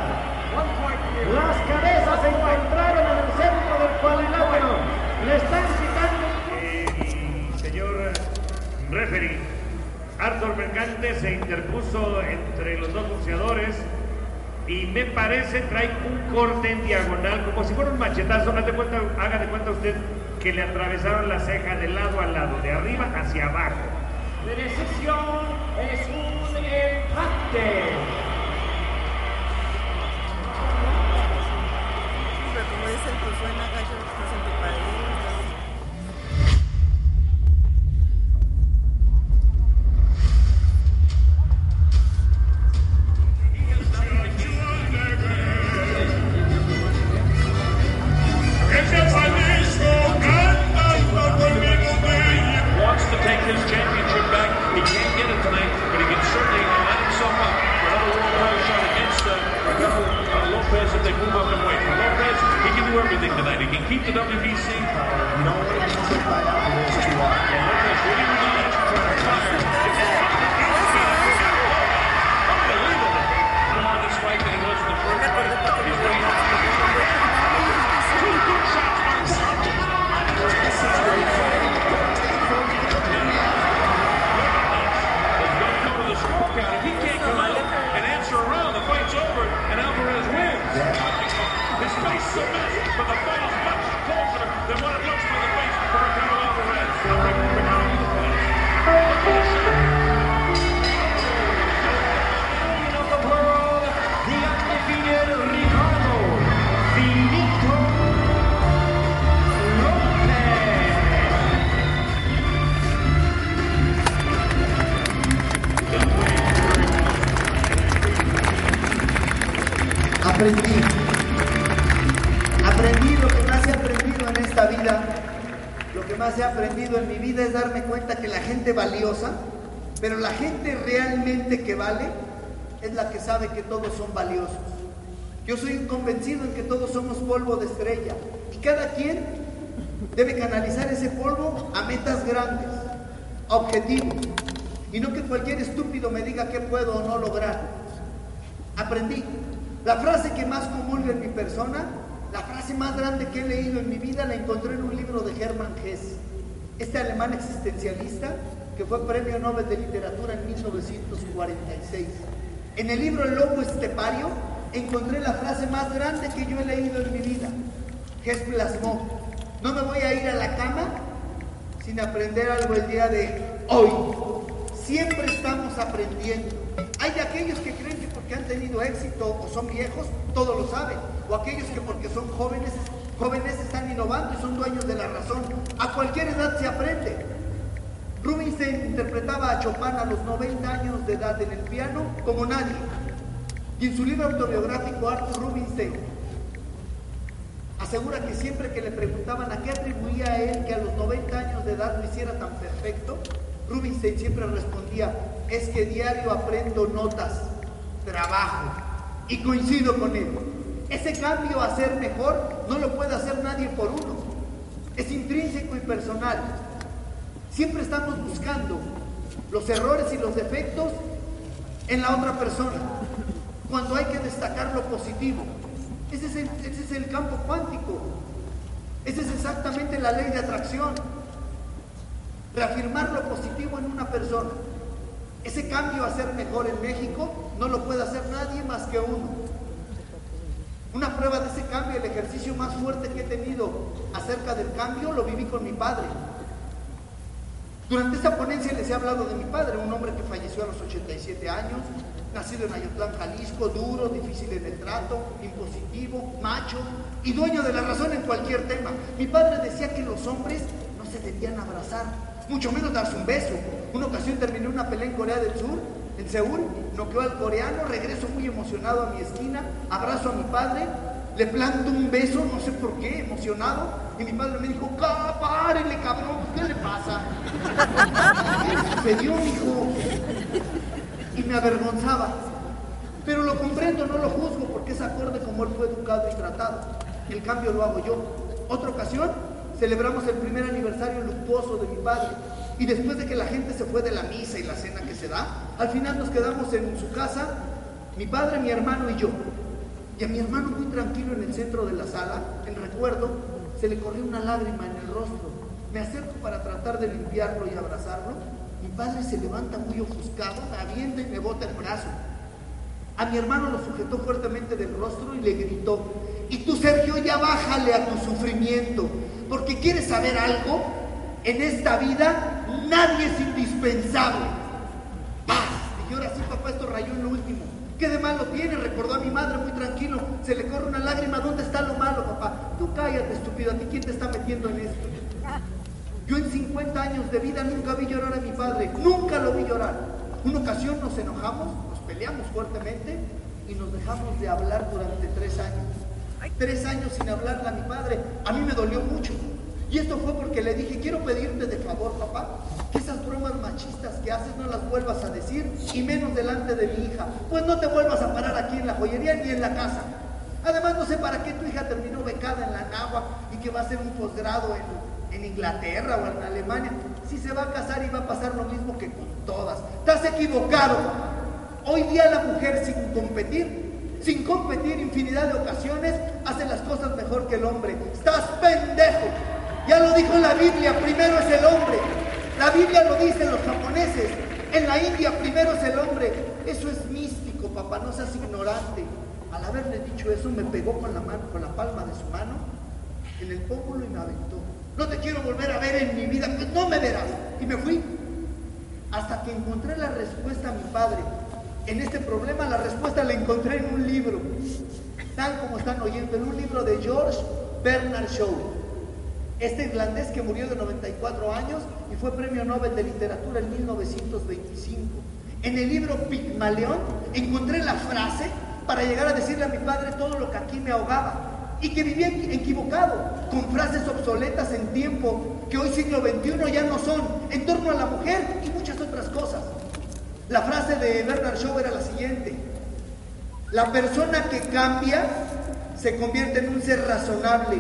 Speaker 9: Las cabezas se encontraron en el centro del cuadrilátero. Le están quitando
Speaker 8: señor referee Arthur Mercante se interpuso entre los dos boxeadores y me parece trae un corte en diagonal, como si fuera un machetazo. Haz de cuenta, haga de cuenta usted que le atravesaron la ceja de lado a lado, de arriba hacia abajo.
Speaker 9: La decisión es un empate.
Speaker 2: Como dicen, pues suena gallo, estás en tu país.
Speaker 1: Todos son valiosos. Yo soy convencido en que todos somos polvo de estrella y cada quien debe canalizar ese polvo a metas grandes, a objetivos, y no que cualquier estúpido me diga qué puedo o no lograr. Aprendí. La frase que más comulga en mi persona, la frase más grande que he leído en mi vida, la encontré en un libro de Hermann Hesse, este alemán existencialista que fue premio Nobel de Literatura en 1946. En el libro El Lobo Estepario encontré la frase más grande que yo he leído en mi vida. Hess plasmó, no me voy a ir a la cama sin aprender algo el día de hoy. Siempre estamos aprendiendo. Hay aquellos que creen que porque han tenido éxito o son viejos, todo lo saben. O aquellos que porque son jóvenes, jóvenes están innovando y son dueños de la razón. A cualquier edad se aprende. Rubinstein interpretaba a Chopin a los 90 años de edad en el piano como nadie. Y en su libro autobiográfico, Arthur Rubinstein asegura que siempre que le preguntaban a qué atribuía a él que a los 90 años de edad lo hiciera tan perfecto, Rubinstein siempre respondía, es que diario aprendo notas, trabajo y coincido con él. Ese cambio a ser mejor no lo puede hacer nadie por uno. Es intrínseco y personal. Siempre estamos buscando los errores y los defectos en la otra persona, cuando hay que destacar lo positivo. Ese es, el, ese es el campo cuántico. Esa es exactamente la ley de atracción. Reafirmar lo positivo en una persona. Ese cambio a ser mejor en México no lo puede hacer nadie más que uno. Una prueba de ese cambio, el ejercicio más fuerte que he tenido acerca del cambio, lo viví con mi padre. Durante esta ponencia les he hablado de mi padre, un hombre que falleció a los 87 años, nacido en Ayotlán, Jalisco, duro, difícil en el trato, impositivo, macho y dueño de la razón en cualquier tema. Mi padre decía que los hombres no se debían abrazar, mucho menos darse un beso. Una ocasión terminé una pelea en Corea del Sur, en Seúl, noqueó al coreano, regreso muy emocionado a mi esquina, abrazo a mi padre, le planto un beso, no sé por qué, emocionado, y mi padre me dijo, párele cabrón, ¿qué le pasa? ¿Qué sucedió, hijo? Y me avergonzaba. Pero lo comprendo, no lo juzgo, porque es acorde como él fue educado y tratado. El cambio lo hago yo. Otra ocasión, celebramos el primer aniversario luctuoso de mi padre. Y después de que la gente se fue de la misa y la cena que se da, al final nos quedamos en su casa, mi padre, mi hermano y yo. Y a mi hermano muy tranquilo en el centro de la sala, en recuerdo, se le corrió una lágrima en el rostro. Me acerco para tratar de limpiarlo y abrazarlo. Mi padre se levanta muy ofuscado, me avienta y me bota el brazo. A mi hermano lo sujetó fuertemente del rostro y le gritó, y tú Sergio ya bájale a tu sufrimiento, porque quieres saber algo, en esta vida nadie es indispensable. ¡Paz! Y ahora sí, papá, esto rayó en último. ¿Qué de malo tiene? Recordó a mi madre muy tranquilo. Se le corre una lágrima. ¿Dónde está lo malo, papá? Tú cállate, estúpido. ¿A ti quién te está metiendo en esto? Yo en 50 años de vida nunca vi llorar a mi padre. Nunca lo vi llorar. Una ocasión nos enojamos, nos peleamos fuertemente y nos dejamos de hablar durante tres años. Tres años sin hablarle a mi padre. A mí me dolió mucho. Y esto fue porque le dije, quiero pedirte de favor, papá, que esas bromas machistas que haces no las vuelvas a decir y menos delante de mi hija. Pues no te vuelvas a parar aquí en la joyería ni en la casa. Además, no sé para qué tu hija terminó becada en la Nahua y que va a hacer un posgrado en, en Inglaterra o en Alemania. Si se va a casar y va a pasar lo mismo que con todas. Estás equivocado. Hoy día la mujer sin competir, sin competir infinidad de ocasiones, hace las cosas mejor que el hombre. Estás pendejo. Ya lo dijo la Biblia, primero es el hombre. La Biblia lo dicen los japoneses. En la India primero es el hombre. Eso es místico, papá, no seas ignorante. Al haberle dicho eso, me pegó con la mano, con la palma de su mano en el pómulo y me aventó. No te quiero volver a ver en mi vida, pues no me verás. Y me fui. Hasta que encontré la respuesta a mi padre. En este problema la respuesta la encontré en un libro. Tal como están oyendo, en un libro de George Bernard Shaw. Este irlandés que murió de 94 años y fue premio Nobel de Literatura en 1925. En el libro Pigmaleón encontré la frase para llegar a decirle a mi padre todo lo que aquí me ahogaba y que vivía equivocado, con frases obsoletas en tiempo que hoy siglo XXI ya no son, en torno a la mujer y muchas otras cosas. La frase de Bernard Shaw era la siguiente, la persona que cambia se convierte en un ser razonable,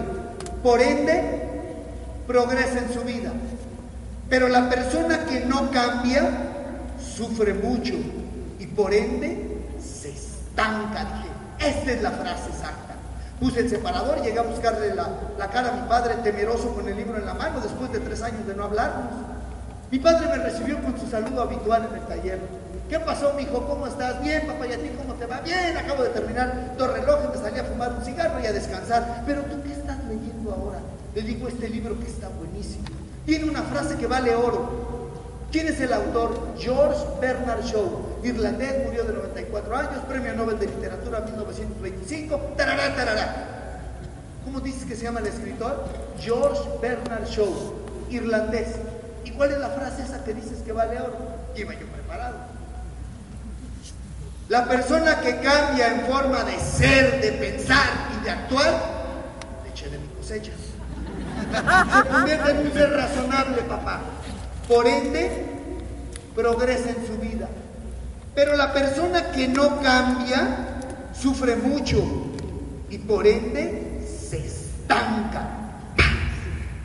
Speaker 1: por ende progresa en su vida. Pero la persona que no cambia sufre mucho y por ende se estanca. Dije, esta es la frase exacta. Puse el separador, llegué a buscarle la, la, cara a mi padre temeroso con el libro en la mano después de tres años de no hablarnos. Mi padre me recibió con su saludo habitual en el taller. ¿Qué pasó, mi hijo? ¿Cómo estás? Bien, papá, ¿y a ti cómo te va? Bien, acabo de terminar dos relojes, me salí a fumar un cigarro y a descansar. Pero tú, ¿qué estás leyendo ahora? Le digo este libro que está buenísimo. Tiene una frase que vale oro. ¿Quién es el autor? George Bernard Shaw, irlandés, murió de 94 años, premio Nobel de Literatura 1925. Tarará, tarará. ¿Cómo dices que se llama el escritor? George Bernard Shaw, irlandés. ¿Y cuál es la frase esa que dices que vale oro? Iba yo preparado. La persona que cambia en forma de ser, de pensar y de actuar, le eché de mi cosecha. Se convierte en un razonable, papá. Por ende, progresa en su vida. Pero la persona que no cambia sufre mucho y por ende se estanca.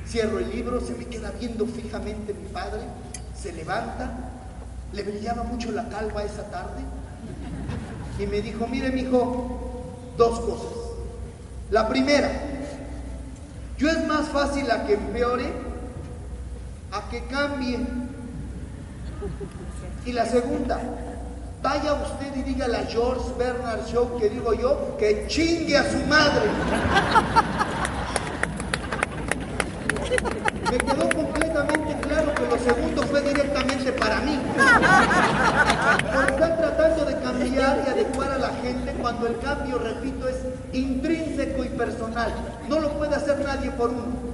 Speaker 1: Cierro el libro, se me queda viendo fijamente mi padre, se levanta, le brillaba mucho la calva esa tarde y me dijo, mire mi hijo, dos cosas. La primera, yo es más fácil a que empeore, a que cambie. Y la segunda, vaya usted y dígale a George Bernard Shaw, que digo yo, que chingue a su madre. Me quedó completamente claro que lo segundo fue directamente para mí. Por estar tratando de y adecuar a la gente cuando el cambio, repito, es intrínseco y personal. No lo puede hacer nadie por uno.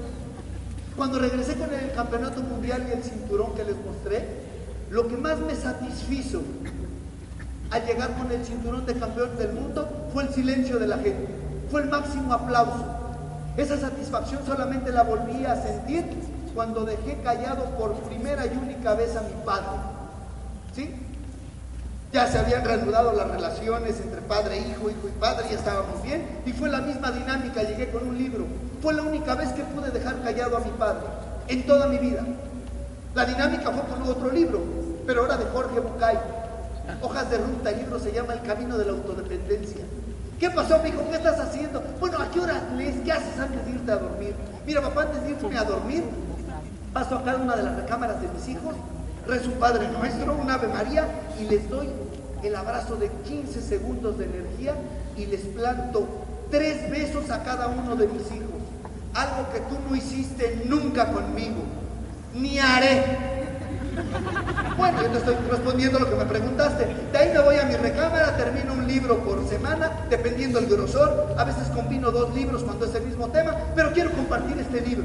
Speaker 1: Cuando regresé con el campeonato mundial y el cinturón que les mostré, lo que más me satisfizo al llegar con el cinturón de campeón del mundo fue el silencio de la gente, fue el máximo aplauso. Esa satisfacción solamente la volví a sentir cuando dejé callado por primera y única vez a mi padre. ¿Sí? Ya se habían reanudado las relaciones entre padre e hijo, hijo y padre, ya estábamos bien, y fue la misma dinámica, llegué con un libro. Fue la única vez que pude dejar callado a mi padre, en toda mi vida. La dinámica fue con otro libro, pero ahora de Jorge Bucay. Hojas de ruta, el libro se llama El Camino de la Autodependencia. ¿Qué pasó, hijo? ¿Qué estás haciendo? Bueno, ¿a qué hora lees? ¿Qué haces antes de irte a dormir? Mira, papá, antes de irme a dormir, paso a cada una de las recámaras de mis hijos, rezo un Padre Nuestro, un Ave María, y les doy el abrazo de 15 segundos de energía y les planto tres besos a cada uno de mis hijos. Algo que tú no hiciste nunca conmigo, ni haré. Bueno, yo te estoy respondiendo lo que me preguntaste. De ahí me voy a mi recámara, termino un libro por semana, dependiendo el grosor. A veces combino dos libros cuando es el mismo tema, pero quiero compartir este libro.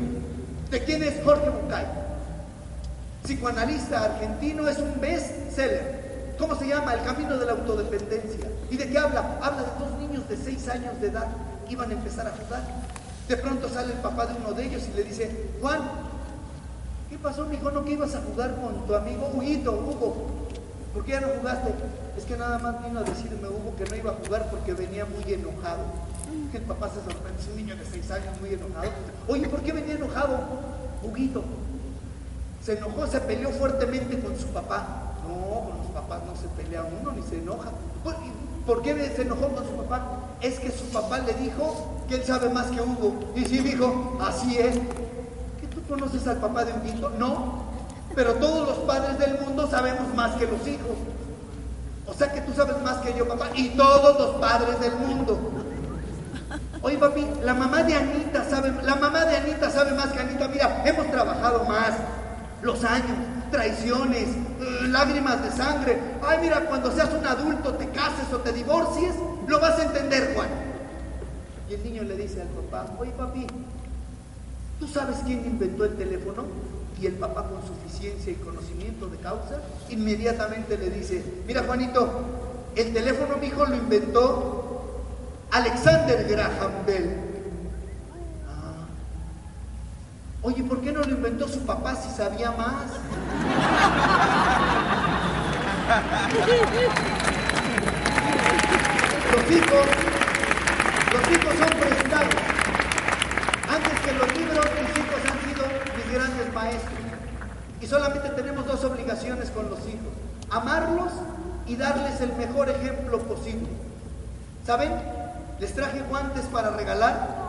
Speaker 1: ¿De quién es Jorge Bucay? Psicoanalista argentino, es un best-seller. ¿Cómo se llama? El camino de la autodependencia. ¿Y de qué habla? Habla de dos niños de seis años de edad. Iban a empezar a jugar. De pronto sale el papá de uno de ellos y le dice, Juan, ¿Qué pasó, mijo? ¿No que ibas a jugar con tu amigo Huguito, Hugo? ¿Por qué ya no jugaste? Es que nada más vino a decirme Hugo que no iba a jugar porque venía muy enojado. Que el papá se sorprende, es un niño de seis años muy enojado. Oye, ¿por qué venía enojado? Huguito. Se enojó, se peleó fuertemente con su papá. No, con los papás no se pelea uno ni se enoja. ¿Por qué se enojó con su papá? Es que su papá le dijo que él sabe más que Hugo. Y sí, dijo, así es. ¿Conoces al papá de Huguito? No. Pero todos los padres del mundo sabemos más que los hijos. O sea que tú sabes más que yo, papá. Y todos los padres del mundo. Oye, papi, la mamá de Anita sabe, la mamá de Anita sabe más que Anita. Mira, hemos trabajado más. Los años, traiciones, eh, lágrimas de sangre. Ay, mira, cuando seas un adulto, te cases o te divorcies, lo vas a entender, Juan. Y el niño le dice al papá, oye, papi, ¿Tú sabes quién inventó el teléfono? Y el papá con suficiencia y conocimiento de causa, inmediatamente le dice, mira Juanito, el teléfono mi hijo lo inventó Alexander Graham Bell. Ah. Oye, ¿por qué no lo inventó su papá si sabía más? Los hijos, los hijos son prestados. Antes que los libros, mis hijos han sido mis grandes maestros. Y solamente tenemos dos obligaciones con los hijos. Amarlos y darles el mejor ejemplo posible. ¿Saben? Les traje guantes para regalar.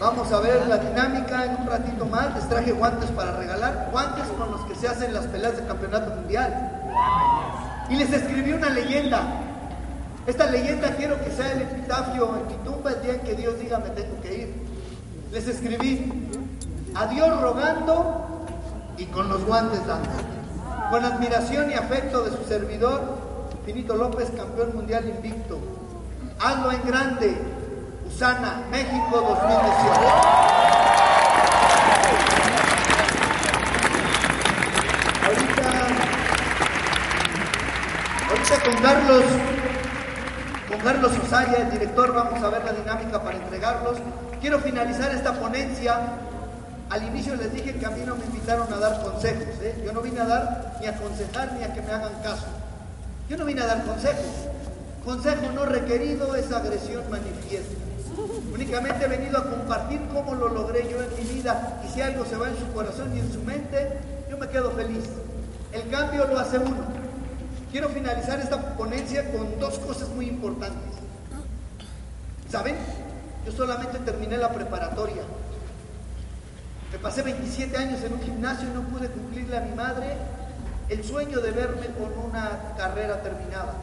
Speaker 1: Vamos a ver la dinámica en un ratito más. Les traje guantes para regalar. Guantes con los que se hacen las peleas de campeonato mundial. Y les escribí una leyenda. Esta leyenda quiero que sea el epitafio en mi tumba el día en que Dios diga me tengo que ir. Les escribí, a Dios rogando y con los guantes dando. Con admiración y afecto de su servidor, Finito López, campeón mundial invicto. Hazlo en grande, Usana, México 2018. Ahorita Ahorita con Carlos, con Carlos Osaria, el director, vamos a ver la dinámica para entregarlos. Quiero finalizar esta ponencia. Al inicio les dije que a mí no me invitaron a dar consejos. ¿eh? Yo no vine a dar ni a aconsejar ni a que me hagan caso. Yo no vine a dar consejos. Consejo no requerido es agresión manifiesta. Únicamente he venido a compartir cómo lo logré yo en mi vida y si algo se va en su corazón y en su mente, yo me quedo feliz. El cambio lo hace uno. Quiero finalizar esta ponencia con dos cosas muy importantes. ¿Saben? Yo solamente terminé la preparatoria. Me pasé 27 años en un gimnasio y no pude cumplirle a mi madre el sueño de verme con una carrera terminada.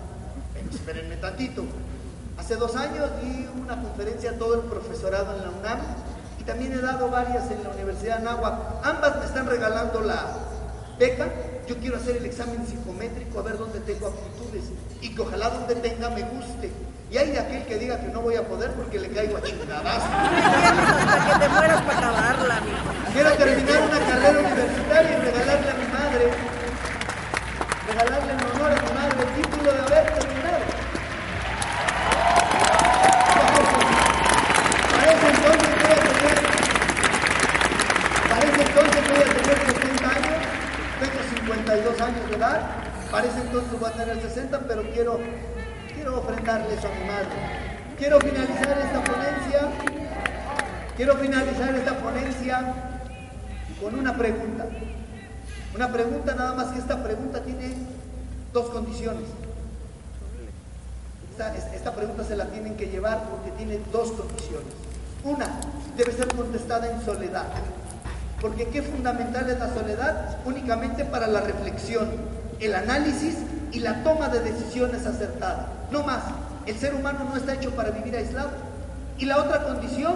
Speaker 1: Pero espérenme tantito. Hace dos años di una conferencia a todo el profesorado en la UNAM y también he dado varias en la Universidad de Anáhuac. Ambas me están regalando la beca. Yo quiero hacer el examen psicométrico a ver dónde tengo aptitudes y que ojalá donde tenga me guste. Y hay de aquel que diga que no voy a poder porque le caigo a chingadas.
Speaker 2: Hasta que te mueras para acabarla, amigo.
Speaker 1: Quiero terminar una carrera universitaria y regalarle a mi madre, regalarle en honor a mi madre el título de haber terminado. Para ese entonces voy a tener, para ese entonces voy a tener 60 años, tengo 52 años de edad, para ese entonces voy a tener 60, pero quiero, quiero madre. Quiero finalizar esta ponencia, quiero finalizar esta ponencia con una pregunta. Una pregunta nada más que esta pregunta tiene dos condiciones. Esta, esta, pregunta se la tienen que llevar porque tiene dos condiciones. Una, debe ser contestada en soledad. Porque qué fundamental es la soledad únicamente para la reflexión, el análisis y la toma de decisiones acertadas. No más, el ser humano no está hecho para vivir aislado. Y la otra condición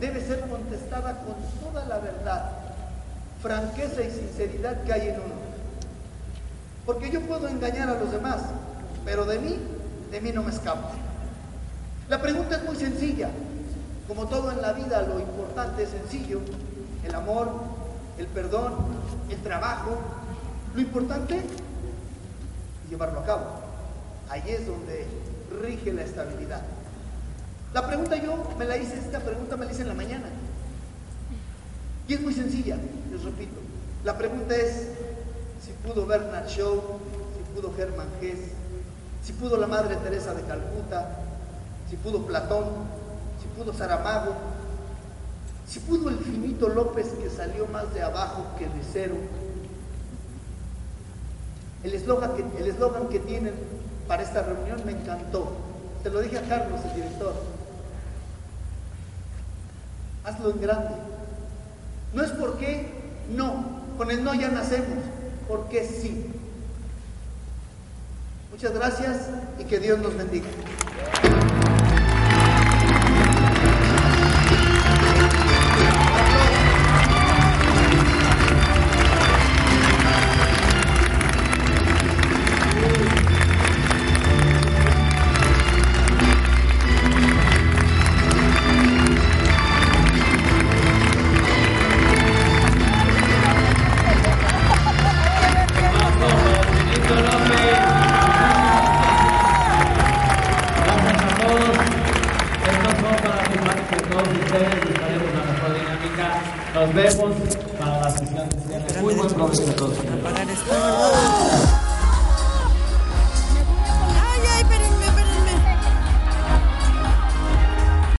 Speaker 1: debe ser contestada con toda la verdad, franqueza y sinceridad que hay en uno. Porque yo puedo engañar a los demás, pero de mí, de mí no me escapo. La pregunta es muy sencilla. Como todo en la vida, lo importante es sencillo. El amor, el perdón, el trabajo. Lo importante es llevarlo a cabo. Ahí es donde rige la estabilidad. La pregunta yo me la hice, esta pregunta me la hice en la mañana. Y es muy sencilla, les repito. La pregunta es si pudo Bernard Shaw, si pudo Germán Hess, si pudo la Madre Teresa de Calcuta, si pudo Platón, si pudo Saramago, si pudo el finito López que salió más de abajo que de cero. El eslogan que, el eslogan que tienen para esta reunión me encantó. Se lo dije a Carlos, el director. Hazlo en grande. No es porque no, con el no ya nacemos, porque sí. Muchas gracias y que Dios nos bendiga.